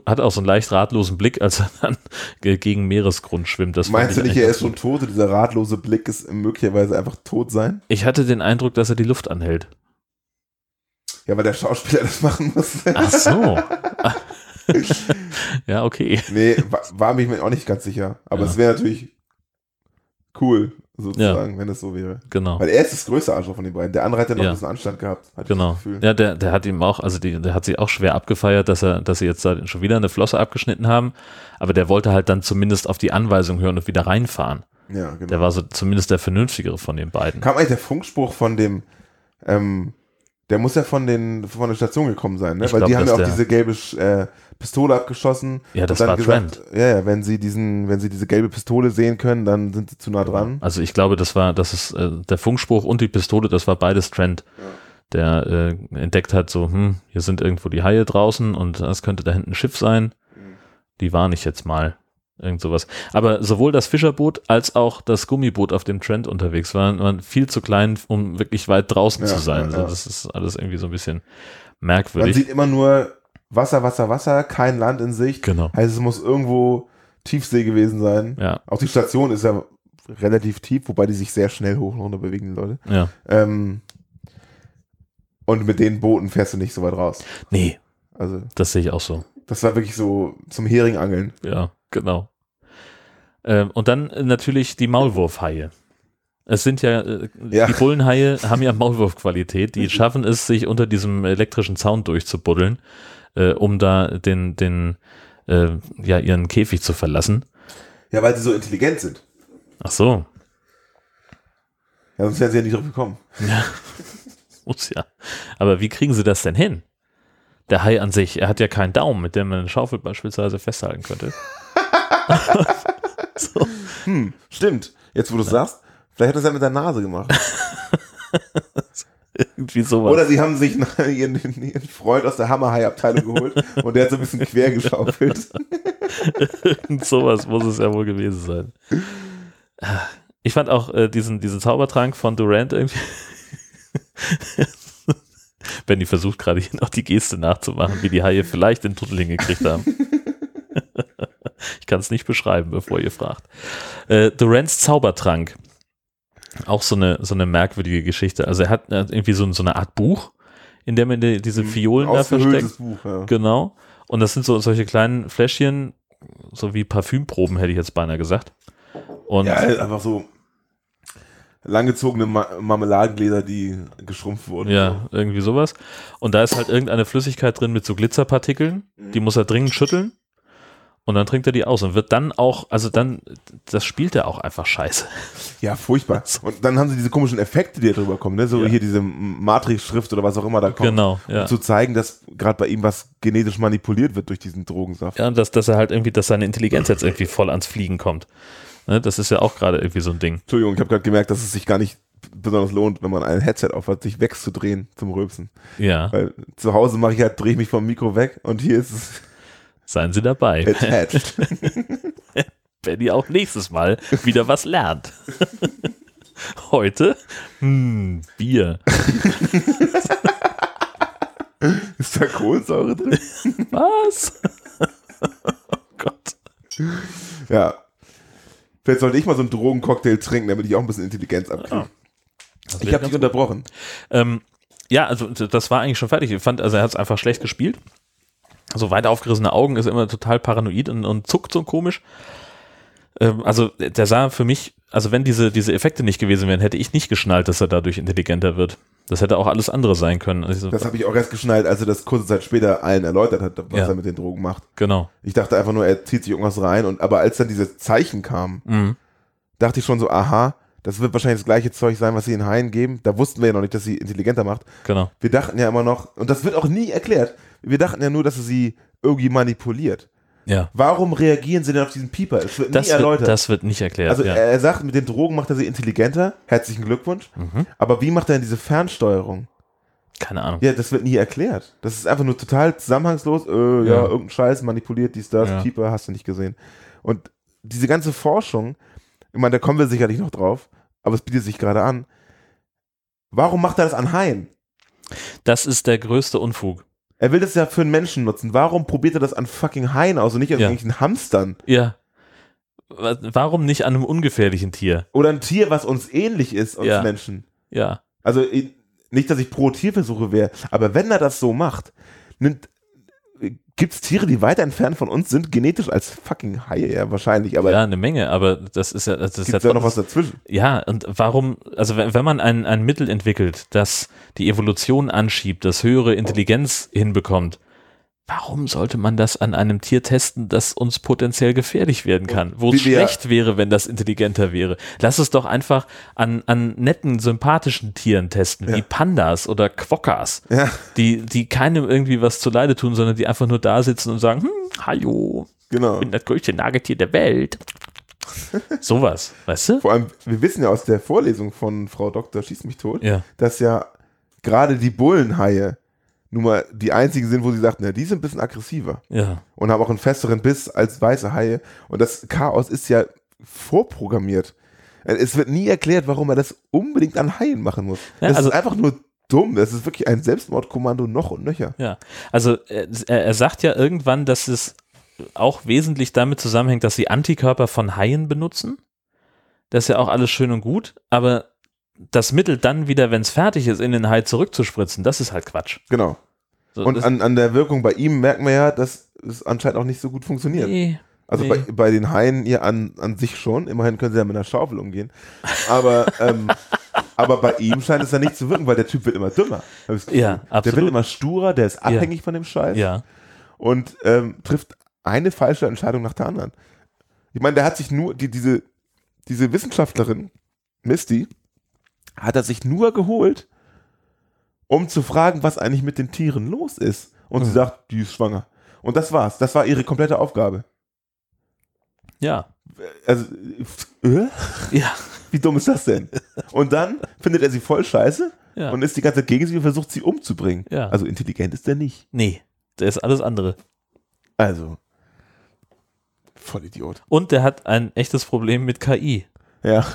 hat auch so einen leicht ratlosen Blick, als er dann ge- gegen Meeresgrund schwimmt. Das Meinst du ich nicht, er ist schon tot und dieser ratlose Blick ist möglicherweise einfach tot sein? Ich hatte den Eindruck, dass er die Luft anhält. Ja, weil der Schauspieler das machen muss. Ach so. ja, okay. nee, war, war mich mir auch nicht ganz sicher. Aber Ja. es wäre natürlich cool, sozusagen, wenn es so wäre. Genau. Weil er ist das größte Arschloch von den beiden. Der andere hat ja noch Ja. ein bisschen Anstand gehabt. Genau. das Gefühl. Ja, der, der hat ihm auch, also die, der hat sich auch schwer abgefeiert, dass er, dass sie jetzt da schon wieder eine Flosse abgeschnitten haben. Aber der wollte halt dann zumindest auf die Anweisung hören und wieder reinfahren. Ja, genau. Der war so zumindest der vernünftigere von den beiden. Kam eigentlich der Funkspruch von dem, ähm, der muss ja von den von der Station gekommen sein, ne? Ich Weil glaub, die haben ja auch diese gelbe äh, Pistole abgeschossen. Ja, das war gesagt, Ja, ja, wenn sie diesen, wenn sie diese gelbe Pistole sehen können, dann sind sie zu nah dran. Also ich glaube, das war, das ist äh, der Funkspruch und die Pistole, das war beides Trent, der äh, entdeckt hat, so, hm, hier sind irgendwo die Haie draußen und das könnte da hinten ein Schiff sein. Die warne ich jetzt mal. Irgend sowas. Aber sowohl das Fischerboot als auch das Gummiboot, auf dem Trent unterwegs waren, waren viel zu klein, um wirklich weit draußen Ja, zu sein. ja, ja. Das ist alles irgendwie so ein bisschen Man merkwürdig. sieht immer nur Wasser, Wasser, Wasser, kein Land in Sicht. Genau. Heißt, es muss irgendwo Tiefsee gewesen sein. Ja, Auch die Station ist ja relativ tief, wobei die sich sehr schnell hoch und runter bewegen, die Leute. ja. Ähm, und mit den Booten fährst du nicht so weit raus. Nee, Also, das sehe ich auch so. das war wirklich so zum Heringangeln. Ja, genau. Ähm, und dann äh, natürlich die Maulwurfhaie. Es sind ja, äh, Ja. die Bullenhaie haben ja Maulwurfqualität. Die schaffen es, sich unter diesem elektrischen Zaun durchzubuddeln, äh, um da den, den, äh, ja, ihren Käfig zu verlassen. Ja, weil sie so intelligent sind. Ach so, Ja, sonst wären sie ja nicht drauf gekommen. muss ja. Aber wie kriegen sie das denn hin? Der Hai an sich, er hat ja keinen Daumen, mit dem man eine Schaufel beispielsweise festhalten könnte. so. Hm, stimmt. Jetzt, wo du es sagst, vielleicht hat er es ja mit der Nase gemacht. Irgendwie sowas. Oder sie haben sich ihren, ihren Freund aus der Hammerhai-Abteilung geholt und der hat so ein bisschen quer geschaufelt. Irgend sowas muss es ja wohl gewesen sein. Ich fand auch äh, diesen, diesen Zaubertrank von Durant irgendwie. Benny versucht gerade hier noch die Geste nachzumachen, wie die Haie vielleicht den Tunnel hingekriegt haben. Ich kann es nicht beschreiben, bevor ihr fragt. Äh, Durants Zaubertrank. Auch so eine, so eine merkwürdige Geschichte. Also er hat, er irgendwie so, so eine Art Buch, in dem man die, diese Fiolen da versteckt. Buch, ja. Genau. Und das sind so solche kleinen Fläschchen, so wie Parfümproben, hätte ich jetzt beinahe gesagt. Und Ja, einfach so langgezogene Ma Marmeladengläser, die geschrumpft wurden. ja, irgendwie sowas. Und da ist halt irgendeine Flüssigkeit drin mit so Glitzerpartikeln. Die muss er dringend schütteln. Und dann trinkt er die aus und wird dann auch, also dann, das spielt er auch einfach scheiße. Ja, furchtbar. Und dann haben sie diese komischen Effekte, die da drüber kommen, ne? So Ja. hier diese Matrix-Schrift oder was auch immer da kommt. Genau, ja. Um zu zeigen, dass gerade bei ihm was genetisch manipuliert wird durch diesen Drogensaft. Ja, und dass, dass er halt irgendwie, dass seine Intelligenz jetzt irgendwie voll ans Fliegen kommt. Ne, das ist ja auch gerade irgendwie so ein Ding. Entschuldigung, ich habe gerade gemerkt, dass es sich gar nicht besonders lohnt, wenn man ein Headset aufhat, sich wegzudrehen zum Rülpsen. Ja, Weil zu Hause mache ich halt, drehe ich mich vom Mikro weg und hier ist es seien Sie dabei. attached. wenn ihr auch nächstes Mal wieder was lernt. Heute, hm, Bier. ist da Kohlensäure drin? Was? oh Gott. Ja. Vielleicht sollte ich mal so einen Drogencocktail trinken, damit ich auch ein bisschen Intelligenz abkriege. ich habe dich unterbrochen. Ähm, ja, also das war eigentlich schon fertig. Ich fand, also er hat es einfach schlecht gespielt. So weit aufgerissene Augen ist immer total paranoid und, und zuckt so komisch. Ähm, also der sah für mich, also wenn diese, diese Effekte nicht gewesen wären, hätte ich nicht geschnallt, dass er dadurch intelligenter wird. Das hätte auch alles andere sein können. Also, Das habe ich auch erst geschnallt, als er das kurze Zeit später allen erläutert hat, was Ja. er mit den Drogen macht. genau. Ich dachte einfach nur, er zieht sich irgendwas rein und aber als dann diese Zeichen kamen, Mhm. dachte ich schon so, aha, Das wird wahrscheinlich das gleiche Zeug sein, was sie in Haien geben. Da wussten wir ja noch nicht, dass sie intelligenter macht. Genau. Wir dachten ja immer noch, und das wird auch nie erklärt, wir dachten ja nur, dass sie sie irgendwie manipuliert. Ja. Warum reagieren sie denn auf diesen Pieper? Es wird nie Das erläutert. wird, das wird nicht erklärt. also ja. er sagt, mit den Drogen macht er sie intelligenter. Herzlichen Glückwunsch. Mhm. Aber wie macht er denn diese Fernsteuerung? Keine Ahnung. Ja, das wird nie erklärt. Das ist einfach nur total zusammenhangslos. Äh, ja. Ja. irgendein Scheiß, manipuliert dies, das, Ja. Pieper, hast du nicht gesehen. Und diese ganze Forschung, ich meine, da kommen wir sicherlich noch drauf, aber es bietet sich gerade an. Warum macht er das an Haien? Das ist der größte Unfug. Er will das ja für einen Menschen nutzen. Warum probiert er das an fucking Haien aus und nicht an Ja. irgendwelchen Hamstern? Ja. Wa- Warum nicht an einem ungefährlichen Tier? Oder ein Tier, was uns ähnlich ist, uns Ja. Menschen. Ja. Also nicht, dass ich pro Tierversuche wäre, aber wenn er das so macht, gibt es Tiere, die weiter entfernt von uns sind, genetisch als fucking Haie, ja, wahrscheinlich, aber ja, eine Menge, aber das ist ja, das ist gibt es ja da noch was dazwischen? Ja, und warum, also wenn, wenn man ein, ein Mittel entwickelt, das die Evolution anschiebt, das höhere Intelligenz hinbekommt, warum sollte man das an einem Tier testen, das uns potenziell gefährlich werden kann, wo es wie schlecht wäre, wenn das intelligenter wäre? Lass es doch einfach an, an netten, sympathischen Tieren testen, wie Ja. Pandas oder Quokkas, Ja, die, die keinem irgendwie was zuleide tun, sondern die einfach nur da sitzen und sagen, hm, hallo, genau. ich bin das größte Nagetier der Welt. Sowas, weißt du? Vor allem, wir wissen ja aus der Vorlesung von Frau Dr. Schieß mich tot, Ja. dass ja gerade die Bullenhaie nun mal die einzigen sind, wo sie sagt, na, die sind ein bisschen aggressiver Ja. und haben auch einen festeren Biss als weiße Haie. Und das Chaos ist ja vorprogrammiert. Es wird nie erklärt, warum er das unbedingt an Haien machen muss. Ja, das also- ist einfach nur dumm. Das ist wirklich ein Selbstmordkommando noch und nöcher. Ja, also er, er sagt ja irgendwann, dass es auch wesentlich damit zusammenhängt, dass sie Antikörper von Haien benutzen. Das ist ja auch alles schön und gut, aber das Mittel dann wieder, wenn es fertig ist, in den Hai zurückzuspritzen, das ist halt Quatsch. Genau. So, Und an, an der Wirkung bei ihm merken wir ja, dass es anscheinend auch nicht so gut funktioniert. nee, Also Nee. bei, bei den Haien ja an, an sich schon. Immerhin können sie ja mit einer Schaufel umgehen. Aber, ähm, aber bei ihm scheint es ja nicht zu wirken, weil der Typ wird immer dümmer. Ja, Der absolut. wird immer sturer, der ist abhängig von dem Scheiß ja, und ähm, trifft eine falsche Entscheidung nach der anderen. Ich meine, der hat sich nur, die, diese, diese Wissenschaftlerin, Misty, hat er sich nur geholt, um zu fragen, was eigentlich mit den Tieren los ist. Und sie Mhm. sagt, die ist schwanger. Und das war's. Das war ihre komplette Aufgabe. ja, Also, äh? ja, Wie dumm ist das denn? Und dann findet er sie voll scheiße ja. und ist die ganze Zeit gegen sie und versucht sie umzubringen. Ja. Also intelligent ist er nicht. nee, der ist alles andere. Also, voll Idiot. Und der hat ein echtes Problem mit KI. Ja.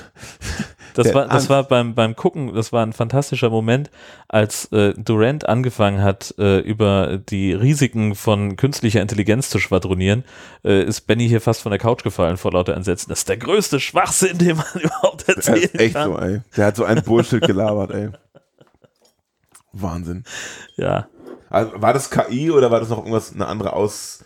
Das Der war, das war beim, beim Gucken, das war ein fantastischer Moment, als äh, Durant angefangen hat, äh, über die Risiken von künstlicher Intelligenz zu schwadronieren, äh, ist Benny hier fast von der Couch gefallen vor lauter Entsetzen. Das ist der größte Schwachsinn, den man überhaupt Der erzählen ist echt kann. so, ey. Der hat so ein Bullshit gelabert, ey. Wahnsinn. Ja, Also, war das KI oder war das noch irgendwas, eine andere Aus,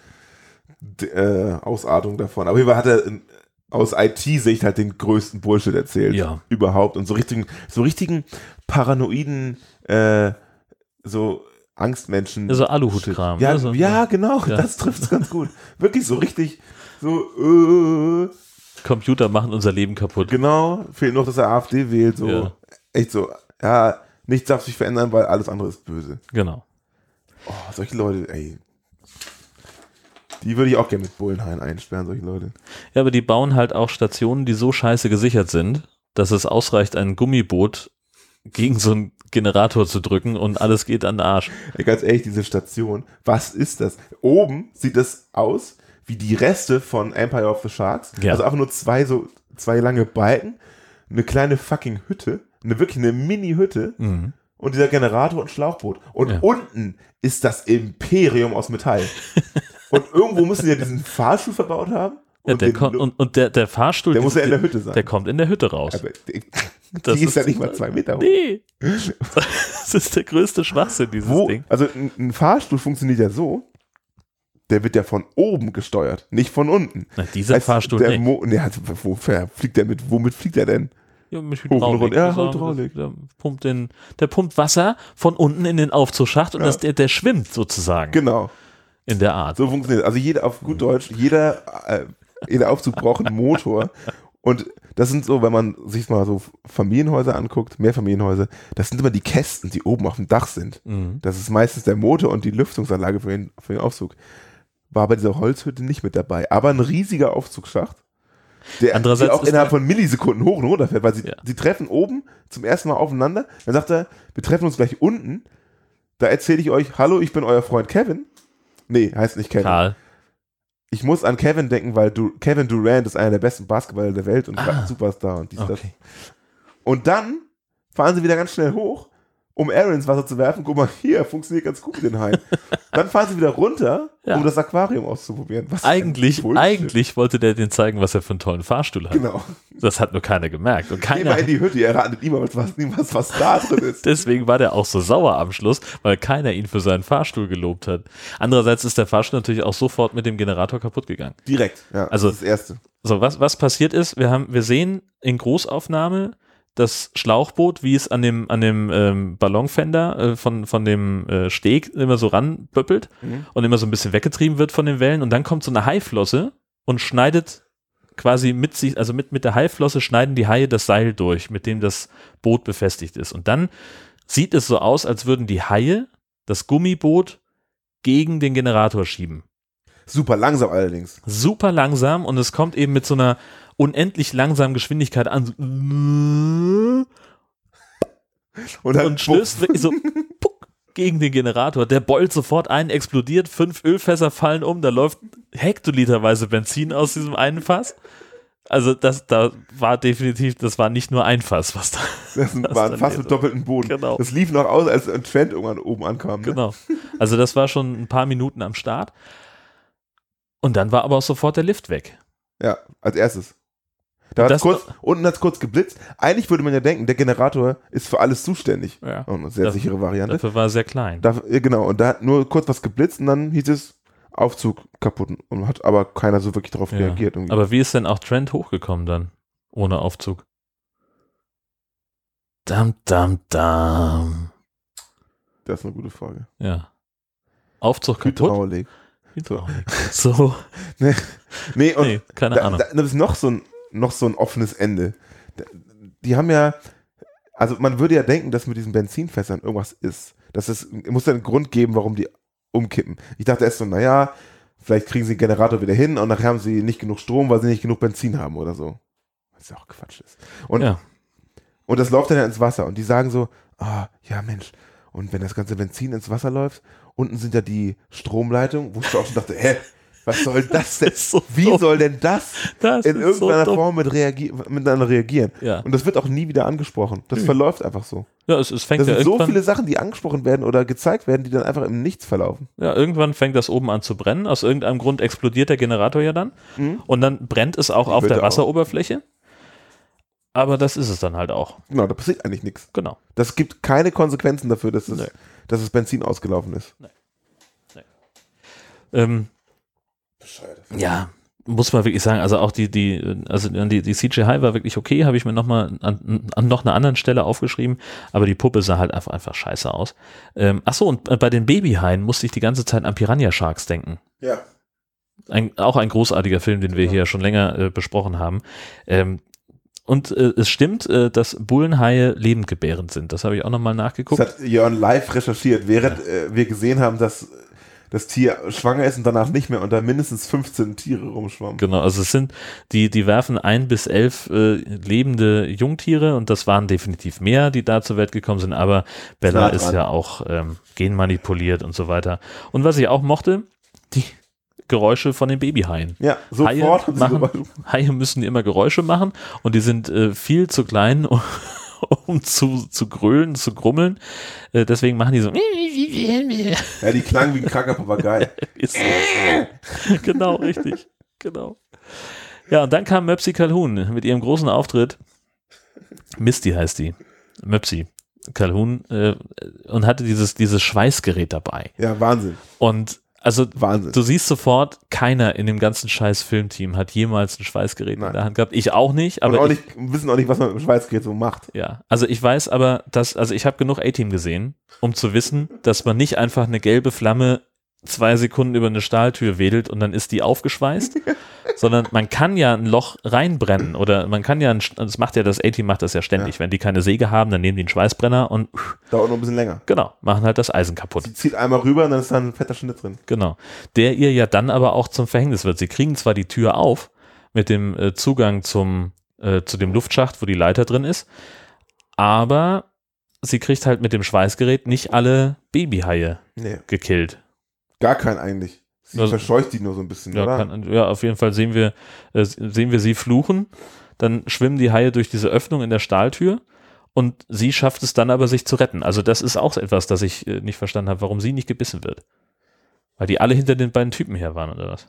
äh, Ausartung davon? Aber hier hat er in, aus IT-Sicht halt den größten Bullshit erzählt. Ja. Überhaupt. Und so richtigen, so richtigen paranoiden, äh, so Angstmenschen. so Aluhutkram. Ja, ne? So- ja, genau, Ja. das trifft es ganz gut. Wirklich so richtig, so, äh, Computer machen unser Leben kaputt. genau, fehlt noch, dass er AfD wählt, so, Ja. echt so, ja, nichts darf sich verändern, weil alles andere ist böse. Genau. Oh, solche Leute, ey. Die würde ich auch gerne mit Bullenhain einsperren, solche Leute. Ja, aber die bauen halt auch Stationen, die so scheiße gesichert sind, dass es ausreicht, ein Gummiboot gegen so einen Generator zu drücken und alles geht an den Arsch. Ey, ganz ehrlich, diese Station, was ist das? Oben sieht das aus wie die Reste von Empire of the Sharks. Ja. Also einfach nur zwei so, zwei lange Balken, eine kleine fucking Hütte, eine wirklich eine Mini-Hütte Mhm. und dieser Generator und Schlauchboot. Und Ja. unten ist das Imperium aus Metall. und irgendwo müssen sie ja diesen Fahrstuhl verbaut haben. Ja, Und der den kommt, und, und der, der Fahrstuhl, der muss ja in der Hütte sein. der kommt in der Hütte raus. Aber die, Das die ist, ja ist- nicht mal zwei Meter hoch. Nee. Das ist der größte Schwachsinn, dieses Wo, Ding. also ein, ein Fahrstuhl funktioniert ja so, der wird ja von oben gesteuert, nicht von unten. Na, dieser Heißt, Fahrstuhl der nicht. Mo nee, hat, wo fliegt der mit? Womit fliegt er denn? Ja, mit Hydraulik. runter. Ja, Hydraulik. Der pumpt, den, der pumpt Wasser von unten in den Aufzugsschacht und Ja. das, der, der schwimmt sozusagen Genau, in der Art. so funktioniert. Also jeder auf gut Deutsch, jeder, äh, jeder Aufzug braucht einen Motor Und das sind so, wenn man sich mal so Familienhäuser anguckt, Mehrfamilienhäuser, das sind immer die Kästen, die oben auf dem Dach sind. Mhm. Das ist meistens der Motor und die Lüftungsanlage für den, für den Aufzug. War bei dieser Holzhütte nicht mit dabei. Aber ein riesiger Aufzugsschacht, der, Andererseits der auch innerhalb von Millisekunden hoch und runter fährt, weil sie, Ja. sie treffen oben zum ersten Mal aufeinander. Dann sagt er, wir treffen uns gleich unten. Da erzähle ich euch, hallo, ich bin euer Freund Kevin. Nee, heißt nicht Kevin. Karl. Ich muss an Kevin denken, weil du, Kevin Durant ist einer der besten Basketballer der Welt und Ah. Superstar und dies, das. Okay. Und dann fahren sie wieder ganz schnell hoch, um Aaron ins Wasser zu werfen. Guck mal, hier, funktioniert ganz gut mit den Haien. dann fahren sie wieder runter, Ja. um das Aquarium auszuprobieren. Was Eigentlich, eigentlich wollte der den zeigen, was er für einen tollen Fahrstuhl hat. Genau. Das hat nur keiner gemerkt. Und Geh keiner, mal in die Hütte, ihr ratet niemals, was, niemals, was da drin ist. deswegen war der auch so sauer am Schluss, weil keiner ihn für seinen Fahrstuhl gelobt hat. Andererseits ist der Fahrstuhl natürlich auch sofort mit dem Generator kaputt gegangen. Direkt. Ja, Also- das ist das Erste. So, was, was passiert ist, wir haben, wir sehen in Großaufnahme das Schlauchboot, wie es an dem, an dem ähm, Ballonfender äh, von, von dem äh, Steg immer so ranböppelt Mhm. und immer so ein bisschen weggetrieben wird von den Wellen und dann kommt so eine Haiflosse und schneidet quasi mit sich, also mit, mit der Haiflosse schneiden die Haie das Seil durch, mit dem das Boot befestigt ist. Und dann sieht es so aus, als würden die Haie das Gummiboot gegen den Generator schieben Super langsam allerdings. super langsam und es kommt eben mit so einer unendlich langsamen Geschwindigkeit an so- Und, dann und stößt wirklich so puck, gegen den Generator. Der beult sofort ein, explodiert, fünf Ölfässer fallen um, da läuft hektoliterweise Benzin aus diesem einen Fass. Also das, da war definitiv, das war nicht nur ein Fass, was da, Das Das war fast hier mit doppeltem Boden. Genau. Das lief noch aus, als ein Trend irgendwann oben ankam. Ne? genau. Also das war schon ein paar Minuten am Start. Und dann war aber auch sofort der Lift weg. Ja, als erstes. Da hat's kurz, unten hat es kurz geblitzt. Eigentlich würde man ja denken, der Generator ist für alles zuständig. Ja. Oh, eine sehr Das- sichere Variante. Dafür war er sehr klein. Da, genau, und da hat nur kurz was geblitzt und dann hieß es Aufzug kaputt und hat aber keiner so wirklich darauf Ja. reagiert. Irgendwie. Aber wie ist denn auch Trent hochgekommen dann? Ohne Aufzug. Dam, dam, dam. das ist eine gute Frage. Ja. Aufzug kaputt? Hydraulik. Hydraulik. So. Nee, und Nee, keine da, Ahnung. da, das ist noch so, ein, noch so ein offenes Ende. Die haben ja, also man würde ja denken, dass mit diesen Benzinfässern irgendwas ist. Das ist, muss ja einen Grund geben, warum die umkippen. Ich dachte erst so, naja, vielleicht kriegen sie den Generator wieder hin und nachher haben sie nicht genug Strom, weil sie nicht genug Benzin haben oder so. Was ja auch Quatsch ist. Und, ja. und das läuft dann ja ins Wasser und die sagen so, ah, ja Mensch, und wenn das ganze Benzin ins Wasser läuft, unten sind ja die Stromleitungen, wo ich auch schon dachte, hä, was soll das denn? Das so Wie dumm. soll denn das Das in irgendeiner so. Form mit reagi miteinander reagieren? Ja. Und das wird auch nie wieder angesprochen. Das verläuft einfach so. Ja, es, es fängt Das ja sind so viele Sachen, die angesprochen werden oder gezeigt werden, die dann einfach im Nichts verlaufen. ja, irgendwann fängt das oben an zu brennen. Aus irgendeinem Grund explodiert der Generator ja dann. Mhm. Und dann brennt es auch Die auf der auch. Wasseroberfläche. Aber das ist es dann halt auch. Genau, da passiert eigentlich nichts. Genau. Das gibt keine Konsequenzen dafür, dass, es, Nee. dass das Benzin ausgelaufen ist. Ähm, ja, muss man wirklich sagen, also auch die, die, also die, die CGI war wirklich okay, habe ich mir nochmal an, an noch einer anderen Stelle aufgeschrieben, aber die Puppe sah halt einfach, einfach scheiße aus. Ähm, achso, und bei den Babyhaien musste ich die ganze Zeit an Piranha Sharks denken. Ja. Ein, auch ein großartiger Film, den wir Genau. hier schon länger äh, besprochen haben. Ähm, und äh, es stimmt, äh, dass Bullenhaie lebendgebärend sind. Das habe ich auch nochmal nachgeguckt. Das hat Jörn live recherchiert, während äh, wir gesehen haben, dass das Tier schwanger ist und danach nicht mehr und da mindestens 15 Tiere rumschwammen. Genau, also es sind, die, die werfen ein bis elf äh, lebende Jungtiere und das waren definitiv mehr, die da zur Welt gekommen sind, aber Bella ist ja auch ähm, genmanipuliert und so weiter. Und was ich auch mochte, die Geräusche von den Babyhaien. Ja, Haie sofort haben sie machen. Haie müssen immer Geräusche machen und die sind äh, viel zu klein, um, zu, zu grölen, zu grummeln. Äh, deswegen machen die so. Ja, die klangen wie ein kranker Papagei. So. genau, richtig. Genau. Ja, und dann kam Möpsi Calhoun mit ihrem großen Auftritt. Misty heißt die. Möpsi Calhoun äh, und hatte dieses, dieses Schweißgerät dabei. Ja, Wahnsinn. Und also Wahnsinn. du siehst sofort, keiner in dem ganzen scheiß Filmteam hat jemals ein Schweißgerät Nein. in der Hand gehabt. Ich auch nicht, Und aber auch ich, nicht, wissen auch nicht, was man mit dem Schweißgerät so macht. ja, also ich weiß aber, dass, also ich habe genug A-Team gesehen, um zu wissen, dass man nicht einfach eine gelbe Flamme zwei Sekunden über eine Stahltür wedelt und dann ist die aufgeschweißt, sondern man kann ja ein Loch reinbrennen oder man kann ja, ein, das macht ja das A-Team macht das ja ständig. Wenn die keine Säge haben, dann nehmen die einen Schweißbrenner und Dauert noch ein bisschen länger. genau, machen halt das Eisen kaputt. Sie zieht einmal rüber und dann ist da ein fetter Schnitt drin. Genau. Der ihr ja dann aber auch zum Verhängnis wird. Sie kriegen zwar die Tür auf mit dem äh, Zugang zum, äh, zu dem Luftschacht, wo die Leiter drin ist, aber sie kriegt halt mit dem Schweißgerät nicht alle Babyhaie Nee, gekillt. gar kein eigentlich. Sie Also- verscheucht die nur so ein bisschen, Ja, oder? kann, ja, auf jeden Fall sehen wir, äh, sehen wir sie fluchen. Dann schwimmen die Haie durch diese Öffnung in der Stahltür und sie schafft es dann aber, sich zu retten. Also das ist auch etwas, das ich äh, nicht verstanden habe, warum sie nicht gebissen wird. Weil die alle hinter den beiden Typen her waren, oder was?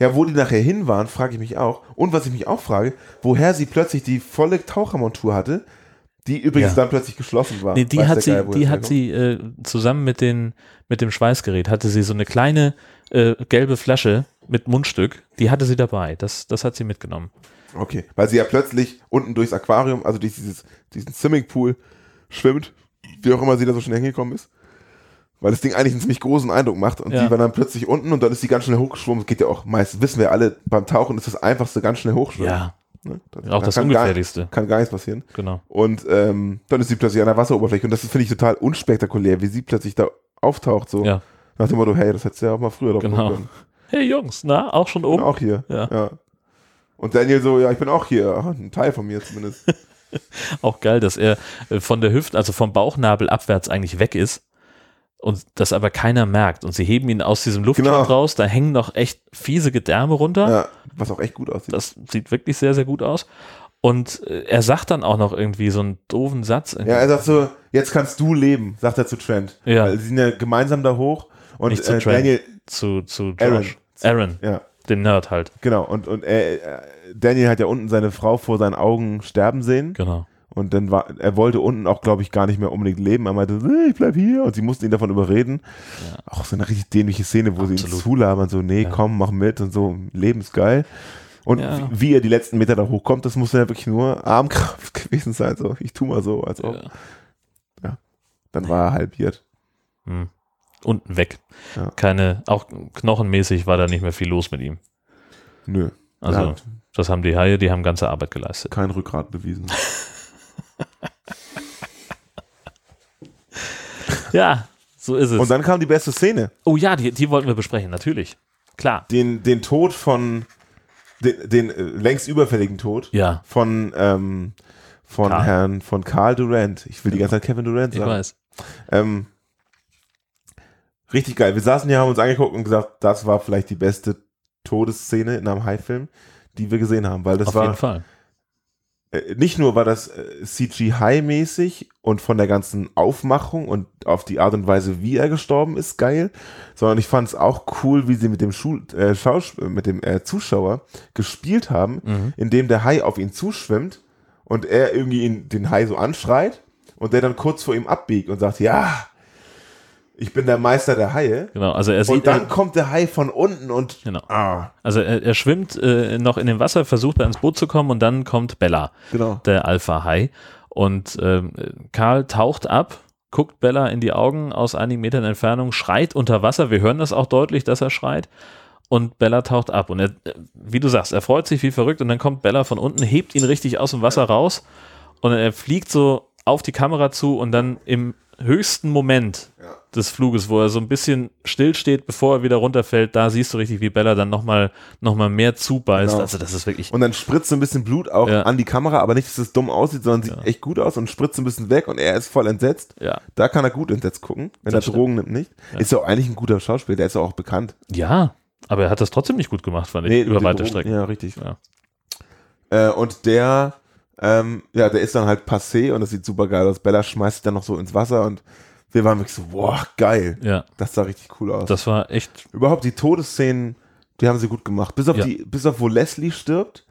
Ja, wo die nachher hin waren, frage ich mich auch. Und was ich mich auch frage, woher sie plötzlich die volle Tauchermontur hatte, die übrigens Ja. dann plötzlich geschlossen war. Nee, die Weiß hat sie, Geil, die hat sie äh, zusammen mit, den, mit dem Schweißgerät, hatte sie so eine kleine äh, gelbe Flasche mit Mundstück, die hatte sie dabei. Das, das hat sie mitgenommen. Okay, weil sie ja plötzlich unten durchs Aquarium, also durch dieses, diesen Swimmingpool schwimmt, wie auch immer sie da so schnell hingekommen ist. Weil das Ding eigentlich einen ziemlich großen Eindruck macht und Ja. die war dann plötzlich unten und dann ist sie ganz schnell hochgeschwommen. Das geht ja auch meist, wissen wir alle, beim Tauchen ist das einfachste ganz schnell hochschwimmen. Ja, Ne? Da- auch da das kann gar, Ungefährlichste. kann gar nichts passieren. Genau. Und ähm, dann ist sie plötzlich an der Wasseroberfläche und das finde ich, total unspektakulär, wie sie plötzlich da auftaucht, so Ja, nach dem Motto, hey, das hättest du ja auch mal früher drauf Genau. können. Hey Jungs, na, auch schon Ich bin oben? auch hier. Ja. ja. Und Daniel so, ja, ich bin auch hier. Ach, ein Teil von mir zumindest. Auch geil, dass er äh, von der Hüfte, also vom Bauchnabel abwärts eigentlich weg ist und das aber keiner merkt. Und sie heben ihn aus diesem Luftschacht Genau. raus, da hängen noch echt fiese Gedärme runter. ja, was auch echt gut aussieht. Das sieht wirklich sehr, sehr gut aus. Und äh, er sagt dann auch noch irgendwie so einen doofen Satz. Ja, er sagt so, jetzt kannst du leben, sagt er zu Trent. Ja. Weil sie sind ja gemeinsam da hoch und Nicht zu äh, Trent. Daniel, zu, zu Aaron. Josh. Aaron, ja, dem Nerd halt. genau. Und, und äh, äh, Daniel hat ja unten seine Frau vor seinen Augen sterben sehen. Genau. Und dann war, er wollte unten auch, glaube ich, gar nicht mehr unbedingt leben. Er meinte, "Nee, ich bleib hier. Und sie mussten ihn davon überreden. Auch so eine richtig dämliche Szene, wo sie ihn Absolut. zulabern, so, nee, Ja. komm, mach mit und so, lebensgeil. Und Ja. wie, wie er die letzten Meter da hochkommt, das muss ja wirklich nur Armkraft gewesen sein. So, ich tu mal so, als ob. Ja. Dann war er halbiert. Hm. Unten weg. Ja. Keine, auch knochenmäßig war da nicht mehr viel los mit ihm. Nö. Also, das haben die Haie, die haben ganze Arbeit geleistet. kein Rückgrat bewiesen. Ja, so ist es. Und dann kam die beste Szene. oh ja, die, die wollten wir besprechen, natürlich. Klar. Den, den Tod von, den, den äh, längst überfälligen Tod Ja, von, ähm, von Karl. Herrn, von Karl Durant. Ich will die ganze Zeit Kevin Durant ich sagen. weiß. Ähm, richtig geil. Wir saßen hier, haben uns angeguckt und gesagt, das war vielleicht die beste Todesszene in einem High-Film, die wir gesehen haben, weil das Auf war jeden Fall. äh, nicht nur war das äh, CGI-mäßig und von der ganzen Aufmachung und auf die Art und Weise, wie er gestorben ist, geil, sondern ich fand es auch cool, wie sie mit dem, Schul äh, Schaus mit dem äh, Zuschauer gespielt haben, Mhm. indem der Hai auf ihn zuschwimmt und er irgendwie ihn, den Hai so anschreit und der dann kurz vor ihm abbiegt und sagt, ja, ich bin der Meister der Haie. Genau, also er sieht, Und dann kommt der Hai von unten und genau. ah, Also er, er schwimmt äh, noch in dem Wasser, versucht da ins Boot zu kommen und dann kommt Bella, genau. der Alpha-Hai. Und ähm, Karl taucht ab, guckt Bella in die Augen aus einigen Metern Entfernung, schreit unter Wasser. Wir hören das auch deutlich, dass er schreit. Und Bella taucht ab. Und er, äh, wie du sagst, er freut sich wie verrückt. Und dann kommt Bella von unten, hebt ihn richtig aus dem Wasser raus. Und er fliegt so auf die Kamera zu und dann im höchsten Moment Ja. des Fluges, wo er so ein bisschen stillsteht, bevor er wieder runterfällt, da siehst du richtig, wie Bella dann nochmal noch mal mehr zubeißt. Genau. Also das ist wirklich, Und dann spritzt so ein bisschen Blut auch Ja. an die Kamera, aber nicht, dass es dumm aussieht, sondern sieht Ja. echt gut aus und spritzt ein bisschen weg und er ist voll entsetzt. ja. Da kann er gut entsetzt gucken, wenn Das er Drogen nimmt nicht. Ist ja auch eigentlich ein guter Schauspieler, der ist ja auch bekannt. Ja, aber er hat das trotzdem nicht gut gemacht, fand ich, über die weite Strecken. Ja, richtig. Ja. Äh, und der, ähm, ja, der ist dann halt passé und das sieht super geil aus. Bella schmeißt sich dann noch so ins Wasser und wir waren wirklich so, boah, geil. Ja, Das sah richtig cool aus. das war echt, Überhaupt die Todesszenen, die haben sie gut gemacht. Bis auf Ja. die, bis auf wo Leslie stirbt,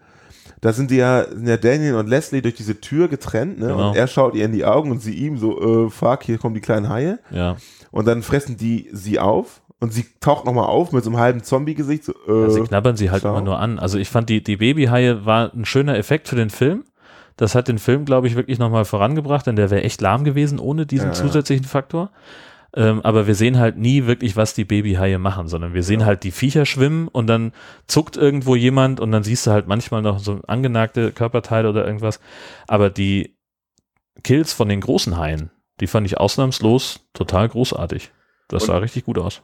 da sind die ja, sind ja Daniel und Leslie durch diese Tür getrennt, ne? Genau. Und er schaut ihr in die Augen und sie ihm so, äh, fuck, hier kommen die kleinen Haie. ja. Und dann fressen die sie auf und sie taucht nochmal auf mit so einem halben Zombie-Gesicht, so, äh, ja sie knabbern sie halt schau. immer nur an. Also ich fand, die, die Babyhaie war ein schöner Effekt für den Film. Das hat den Film, glaube ich, wirklich nochmal vorangebracht, denn der wäre echt lahm gewesen ohne diesen Ja, ja. zusätzlichen Faktor. Ähm, aber wir sehen halt nie wirklich, was die Babyhaie machen, sondern wir sehen halt die Viecher schwimmen und dann zuckt irgendwo jemand und dann siehst du halt manchmal noch so angenagte Körperteile oder irgendwas. Aber die Kills von den großen Haien, die fand ich ausnahmslos total großartig. Das sah richtig gut aus.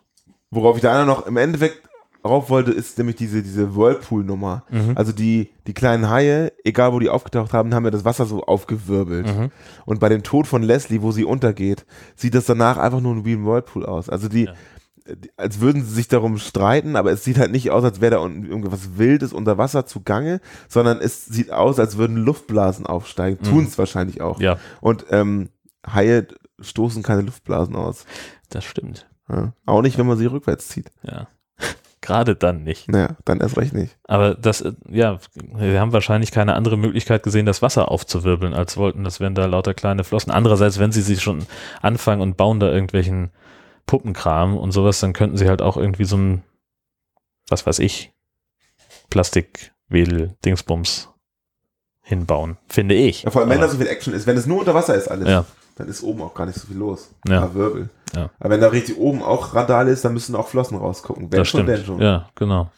Worauf ich da noch im Endeffekt rauf wollte, ist nämlich diese, diese Whirlpool-Nummer. Mhm. Also die, die kleinen Haie, egal wo die aufgetaucht haben, haben ja das Wasser so aufgewirbelt. Mhm. Und bei dem Tod von Leslie, wo sie untergeht, sieht das danach einfach nur wie ein Whirlpool aus. Also die, Ja. die als würden sie sich darum streiten, aber es sieht halt nicht aus, als wäre da unten irgendwas Wildes unter Wasser zugange, sondern es sieht aus, als würden Luftblasen aufsteigen. Mhm. Tun es wahrscheinlich auch. Ja, Und ähm, Haie stoßen keine Luftblasen aus. das stimmt. Ja. Auch nicht, wenn man sie rückwärts zieht. Ja. Gerade dann nicht. Naja, dann erst recht nicht. Aber das, äh, ja, wir haben wahrscheinlich keine andere Möglichkeit gesehen, das Wasser aufzuwirbeln, als wollten, das wären da lauter kleine Flossen. Andererseits, wenn sie sich schon anfangen und bauen da irgendwelchen Puppenkram und sowas, dann könnten sie halt auch irgendwie so ein, was weiß ich, Plastikwedel-Dingsbums hinbauen, finde ich. Ja, vor allem, wenn da so viel Action ist, wenn es nur unter Wasser ist alles, Ja. Dann ist oben auch gar nicht so viel los. Ja. Ein paar Wirbel. Ja. Aber wenn da richtig oben auch Radal ist, dann müssen auch Flossen rausgucken. Wenn das schon, stimmt. schon. Ja, genau.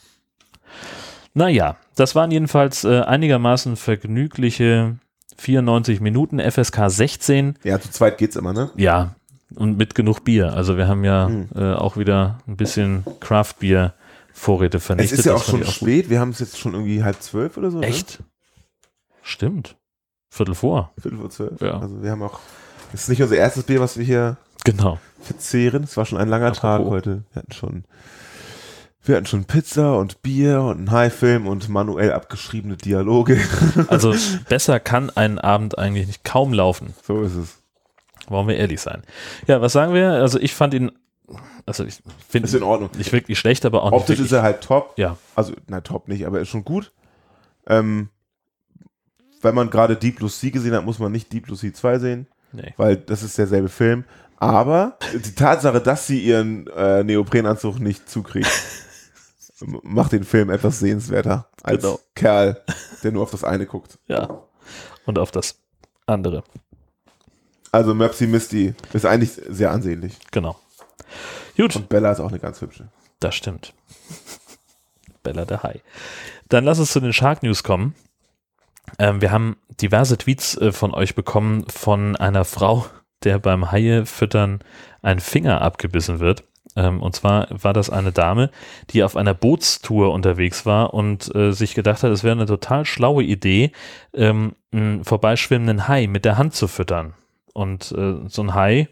Naja, das waren jedenfalls äh, einigermaßen vergnügliche 94 Minuten, FSK 16. Ja, zu zweit geht's immer, ne? Ja, und mit genug Bier. Also wir haben ja Mhm. äh, auch wieder ein bisschen Craft-Bier-Vorräte Es vernichtet. ist ja auch schon gut. spät. Wir haben es jetzt schon irgendwie halb zwölf oder so. Echt? Stimmt. Viertel vor. Ne? Viertel vor zwölf. Ja. Also wir haben auch. Das ist nicht unser erstes Bier, was wir hier Genau. verzehren. Es war schon ein langer Tag Apropos. heute. Wir hatten schon. Wir hatten schon Pizza und Bier und einen High-Film und manuell abgeschriebene Dialoge. Also besser kann ein Abend eigentlich nicht kaum laufen. so ist es. Wollen wir ehrlich sein. Ja, was sagen wir? Also ich fand ihn, also ich finde Ist in Ordnung. nicht wirklich schlecht, aber auch Optisch nicht ist wirklich, er halt top. ja, Also, na, top nicht, aber ist schon gut. Ähm, wenn man gerade Deep Blue Sea gesehen hat, muss man nicht Deep Blue Sea 2 sehen, nee. weil das ist derselbe Film. Aber die Tatsache, dass sie ihren äh, Neoprenanzug nicht zukriegt, macht den Film etwas sehenswerter als Genau. Kerl, der nur auf das eine guckt. Ja. Und auf das andere. Also Mopsy Misty ist eigentlich sehr ansehnlich. Genau. Gut, Und Bella ist auch eine ganz hübsche. das stimmt. Bella der Hai. Dann lass uns zu den Shark News kommen. Ähm, wir haben diverse Tweets äh, von euch bekommen von einer Frau, der beim Haie füttern ein Finger abgebissen wird. Ähm, und zwar war das eine Dame, die auf einer Bootstour unterwegs war und äh, sich gedacht hat, es wäre eine total schlaue Idee, ähm, einen vorbeischwimmenden Hai mit der Hand zu füttern. Und äh, so ein Hai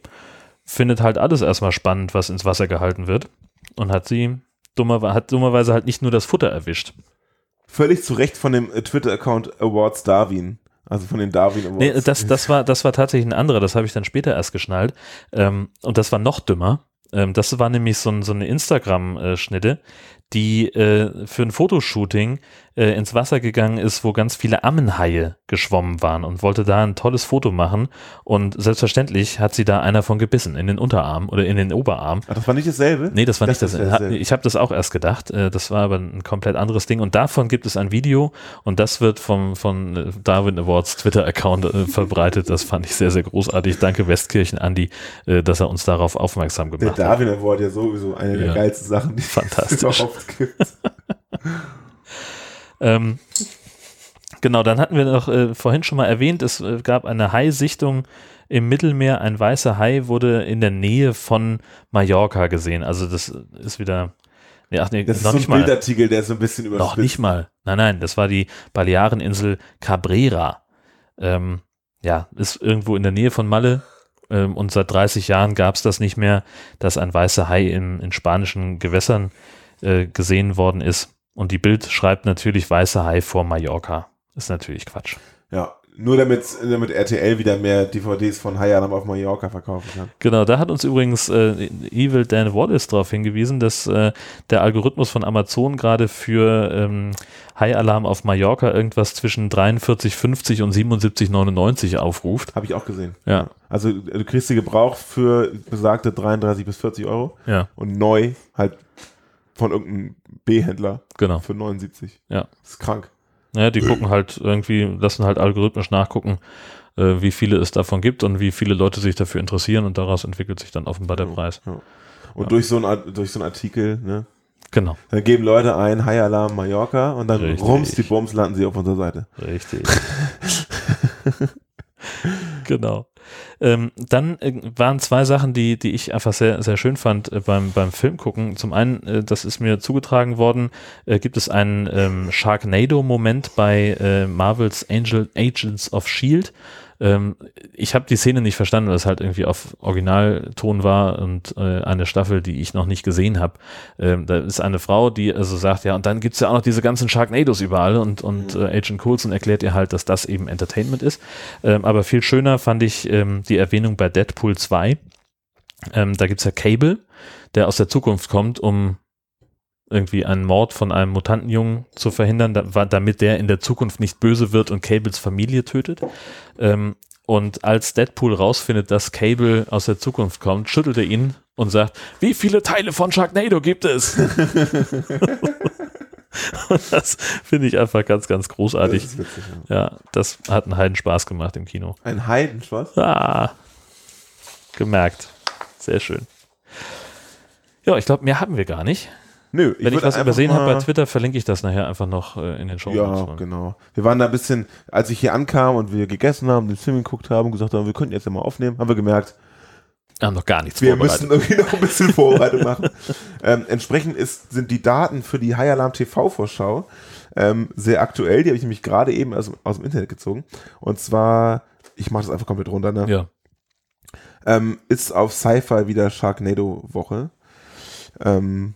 findet halt alles erstmal spannend, was ins Wasser gehalten wird. Und hat sie dummer, hat dummerweise halt nicht nur das Futter erwischt. Völlig zu Recht von dem äh, Twitter-Account Awards Darwin. Also von den Darwin Awards. Nee, das, das, war, das war tatsächlich ein anderer, das habe ich dann später erst geschnallt. Ähm, und das war noch dümmer. Ähm, das war nämlich so, ein, so eine Instagram-Schnitte, die äh, für ein Fotoshooting äh, ins Wasser gegangen ist, wo ganz viele Ammenhaie geschwommen waren und wollte da ein tolles Foto machen. Und selbstverständlich hat sie da einer von gebissen, in den Unterarm oder in den Oberarm. Ach, das war nicht dasselbe? Nee, das war nicht das. ist dasselbe. Ich habe das auch erst gedacht. äh, Das war aber ein komplett anderes Ding. Und davon gibt es ein Video und das wird vom von äh, Darwin Awards Twitter-Account äh, verbreitet. Das fand ich sehr, sehr großartig. Danke Westkirchen Andi, äh, dass er uns darauf aufmerksam Der gemacht hat. Darwin Award ja sowieso eine Ja. der geilsten Sachen, die Fantastisch. es überhaupt gibt. Ähm, genau, dann hatten wir noch äh, vorhin schon mal erwähnt, es äh, gab eine Haisichtung im Mittelmeer. Ein weißer Hai wurde in der Nähe von Mallorca gesehen. Also das ist wieder. Nee, ach nee, Das ist noch so ein. Bildartikel, der ist so ein bisschen überspitzt. Noch nicht mal. Nein, nein, das war die Baleareninsel Cabrera. Ähm, ja, ist irgendwo in der Nähe von Malle. Ähm, und seit 30 Jahren gab es das nicht mehr, dass ein weißer Hai in, in spanischen Gewässern äh, gesehen worden ist. Und die Bild schreibt natürlich weißer Hai vor Mallorca. Ist natürlich Quatsch. Ja, nur damit, damit RTL wieder mehr DVDs von High Alarm auf Mallorca verkaufen kann. Genau, da hat uns übrigens äh, Evil Dan Wallace darauf hingewiesen, dass äh, der Algorithmus von Amazon gerade für ähm, High Alarm auf Mallorca irgendwas zwischen 43,50 und 77,99 aufruft. Habe ich auch gesehen. Ja. Also du kriegst sie gebraucht für besagte 33 bis 40 Euro Ja, und neu halt von irgendeinem B-Händler genau. für 79. Ja. Das ist krank. Ja, die gucken halt irgendwie, lassen halt algorithmisch nachgucken, äh, wie viele es davon gibt und wie viele Leute sich dafür interessieren und daraus entwickelt sich dann offenbar der Preis. Ja. Und durch, so ein, durch so einen Artikel, ne? Genau. Dann geben Leute ein High Alarm Mallorca und dann Richtig. rums die Bums landen sie auf unserer Seite. Richtig. genau. Ähm, dann äh, waren zwei Sachen, die, die ich einfach sehr, sehr schön fand äh, beim, beim Film gucken. Zum einen, äh, das ist mir zugetragen worden, äh, gibt es einen ähm, Sharknado-Moment bei äh, Marvels Angel Agents of Shield. Ähm, ich habe die Szene nicht verstanden, weil es halt irgendwie auf Originalton war und äh, eine Staffel, die ich noch nicht gesehen habe. Ähm, da ist eine Frau, die also sagt, ja, und dann gibt's ja auch noch diese ganzen Sharknados überall und, und äh, Agent Coulson erklärt ihr halt, dass das eben Entertainment ist. Ähm, aber viel schöner fand ich ähm, die Erwähnung bei Deadpool 2. Ähm, da gibt's ja Cable, der aus der Zukunft kommt, um irgendwie einen Mord von einem Mutantenjungen zu verhindern, damit der in der Zukunft nicht böse wird und Cables Familie tötet. Ähm, und als Deadpool rausfindet, dass Cable aus der Zukunft kommt, schüttelt er ihn und sagt, wie viele Teile von Sharknado gibt es? und das finde ich einfach ganz, ganz großartig. Das ist witzig, ja. Ja, das hat einen Heiden Spaß gemacht im Kino. Ein Heidenspaß. Ah, gemerkt. Sehr schön. Ja, ich glaube, mehr haben wir gar nicht. Nö, Wenn ich, was übersehen habe bei Twitter, verlinke ich das nachher einfach noch äh, in den Show. Ja, genau. Wir waren da ein bisschen, als ich hier ankam und wir gegessen haben, den Film geguckt haben, gesagt haben, wir könnten jetzt ja mal aufnehmen, haben wir gemerkt, Haben noch gar nichts wir müssen irgendwie noch ein bisschen Vorbereitung machen. Ähm, entsprechend ist, sind die Daten für die High Alarm TV-Vorschau ähm, sehr aktuell. Die habe ich nämlich gerade eben aus, aus dem Internet gezogen. Und zwar, ich mache das einfach komplett runter, ne? Ja, ähm, ist auf Sci-Fi wieder Sharknado-Woche. Ähm,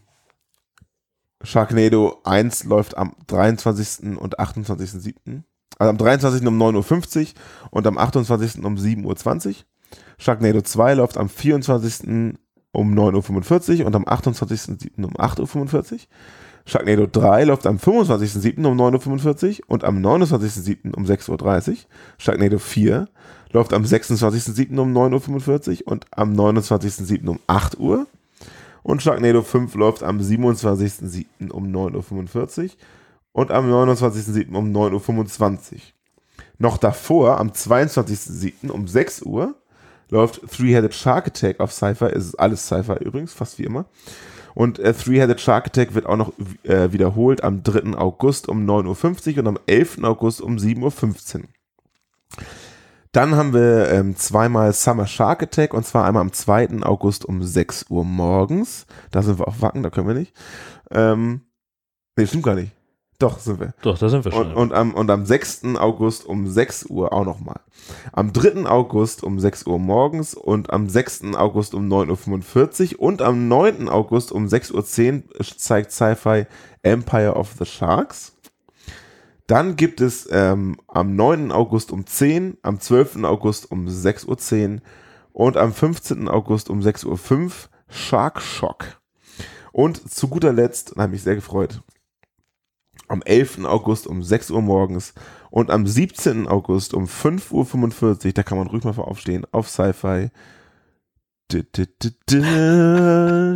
Sharknado 1 läuft am 23. und 28.07. Also am 23. um 9.50 Uhr und am 28. um 7.20 Uhr. Sharknado 2 läuft am 24. um 9.45 Uhr und am 28.07. um 8.45 Uhr. Sharknado 3 läuft am 25.07. um 9.45 Uhr und am 29.07. um 6.30 Uhr. Sharknado 4 läuft am 26.07. um 9.45 Uhr und am 29.07. um 8 Uhr. Und Sharknado 5 läuft am 27.07. um 9.45 Uhr und am 29.07. um 9.25 Uhr. Noch davor, am 22.07. um 6 Uhr, läuft Three-Headed Shark Attack auf Sci-Fi. Es ist alles Sci-Fi übrigens, fast wie immer. Und äh, Three-Headed Shark Attack wird auch noch äh, wiederholt am 3. August um 9.50 Uhr und am 11. August um 7.15 Uhr. Dann haben wir ähm, zweimal Summer Shark Attack und zwar einmal am 2. August um 6 Uhr morgens. Da sind wir auf Wacken, da können wir nicht. Ähm, nee, stimmt gar nicht. Doch, sind wir. doch, da sind wir schon. Und, und, am, und am 6. August um 6 Uhr auch nochmal. Am 3. August um 6 Uhr morgens und am 6. August um 9.45 Uhr und am 9. August um 6.10 Uhr zeigt Sci-Fi Empire of the Sharks. Dann gibt es ähm, am 9. August um 10, am 12. August um 6.10 Uhr und am 15. August um 6.05 Uhr Shark Shock. Und zu guter Letzt, da habe ich mich sehr gefreut, am 11. August um 6 Uhr morgens und am 17. August um 5.45 Uhr, da kann man ruhig mal aufstehen, auf Sci-Fi.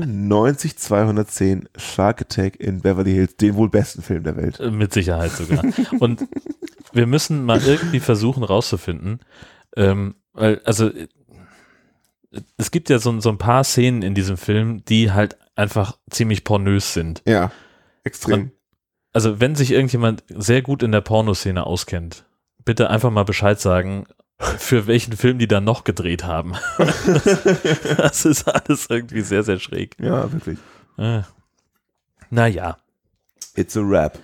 90210 Shark Attack in Beverly Hills, den wohl besten Film der Welt. Mit Sicherheit sogar. Und wir müssen mal irgendwie versuchen rauszufinden, ähm, weil, also es gibt ja so, so ein paar Szenen in diesem Film, die halt einfach ziemlich pornös sind. Ja, extrem. Und- Also wenn sich irgendjemand sehr gut in der Pornoszene auskennt, bitte einfach mal Bescheid sagen, für welchen Film die dann noch gedreht haben. das ist alles irgendwie sehr, sehr schräg. ja, wirklich. Äh. Naja, It's a rap.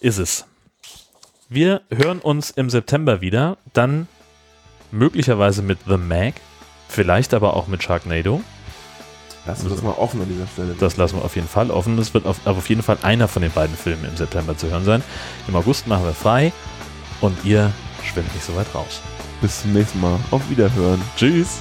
ist es. Wir hören uns im September wieder, dann möglicherweise mit The Mag, vielleicht aber auch mit Sharknado. Lassen wir das mal offen an dieser Stelle. Das lassen wir auf jeden Fall offen. Es wird auf, auf jeden Fall einer von den beiden Filmen im September zu hören sein. Im August machen wir frei und ihr schwimmt nicht so weit raus. Bis zum nächsten Mal. Auf Wiederhören. Tschüss.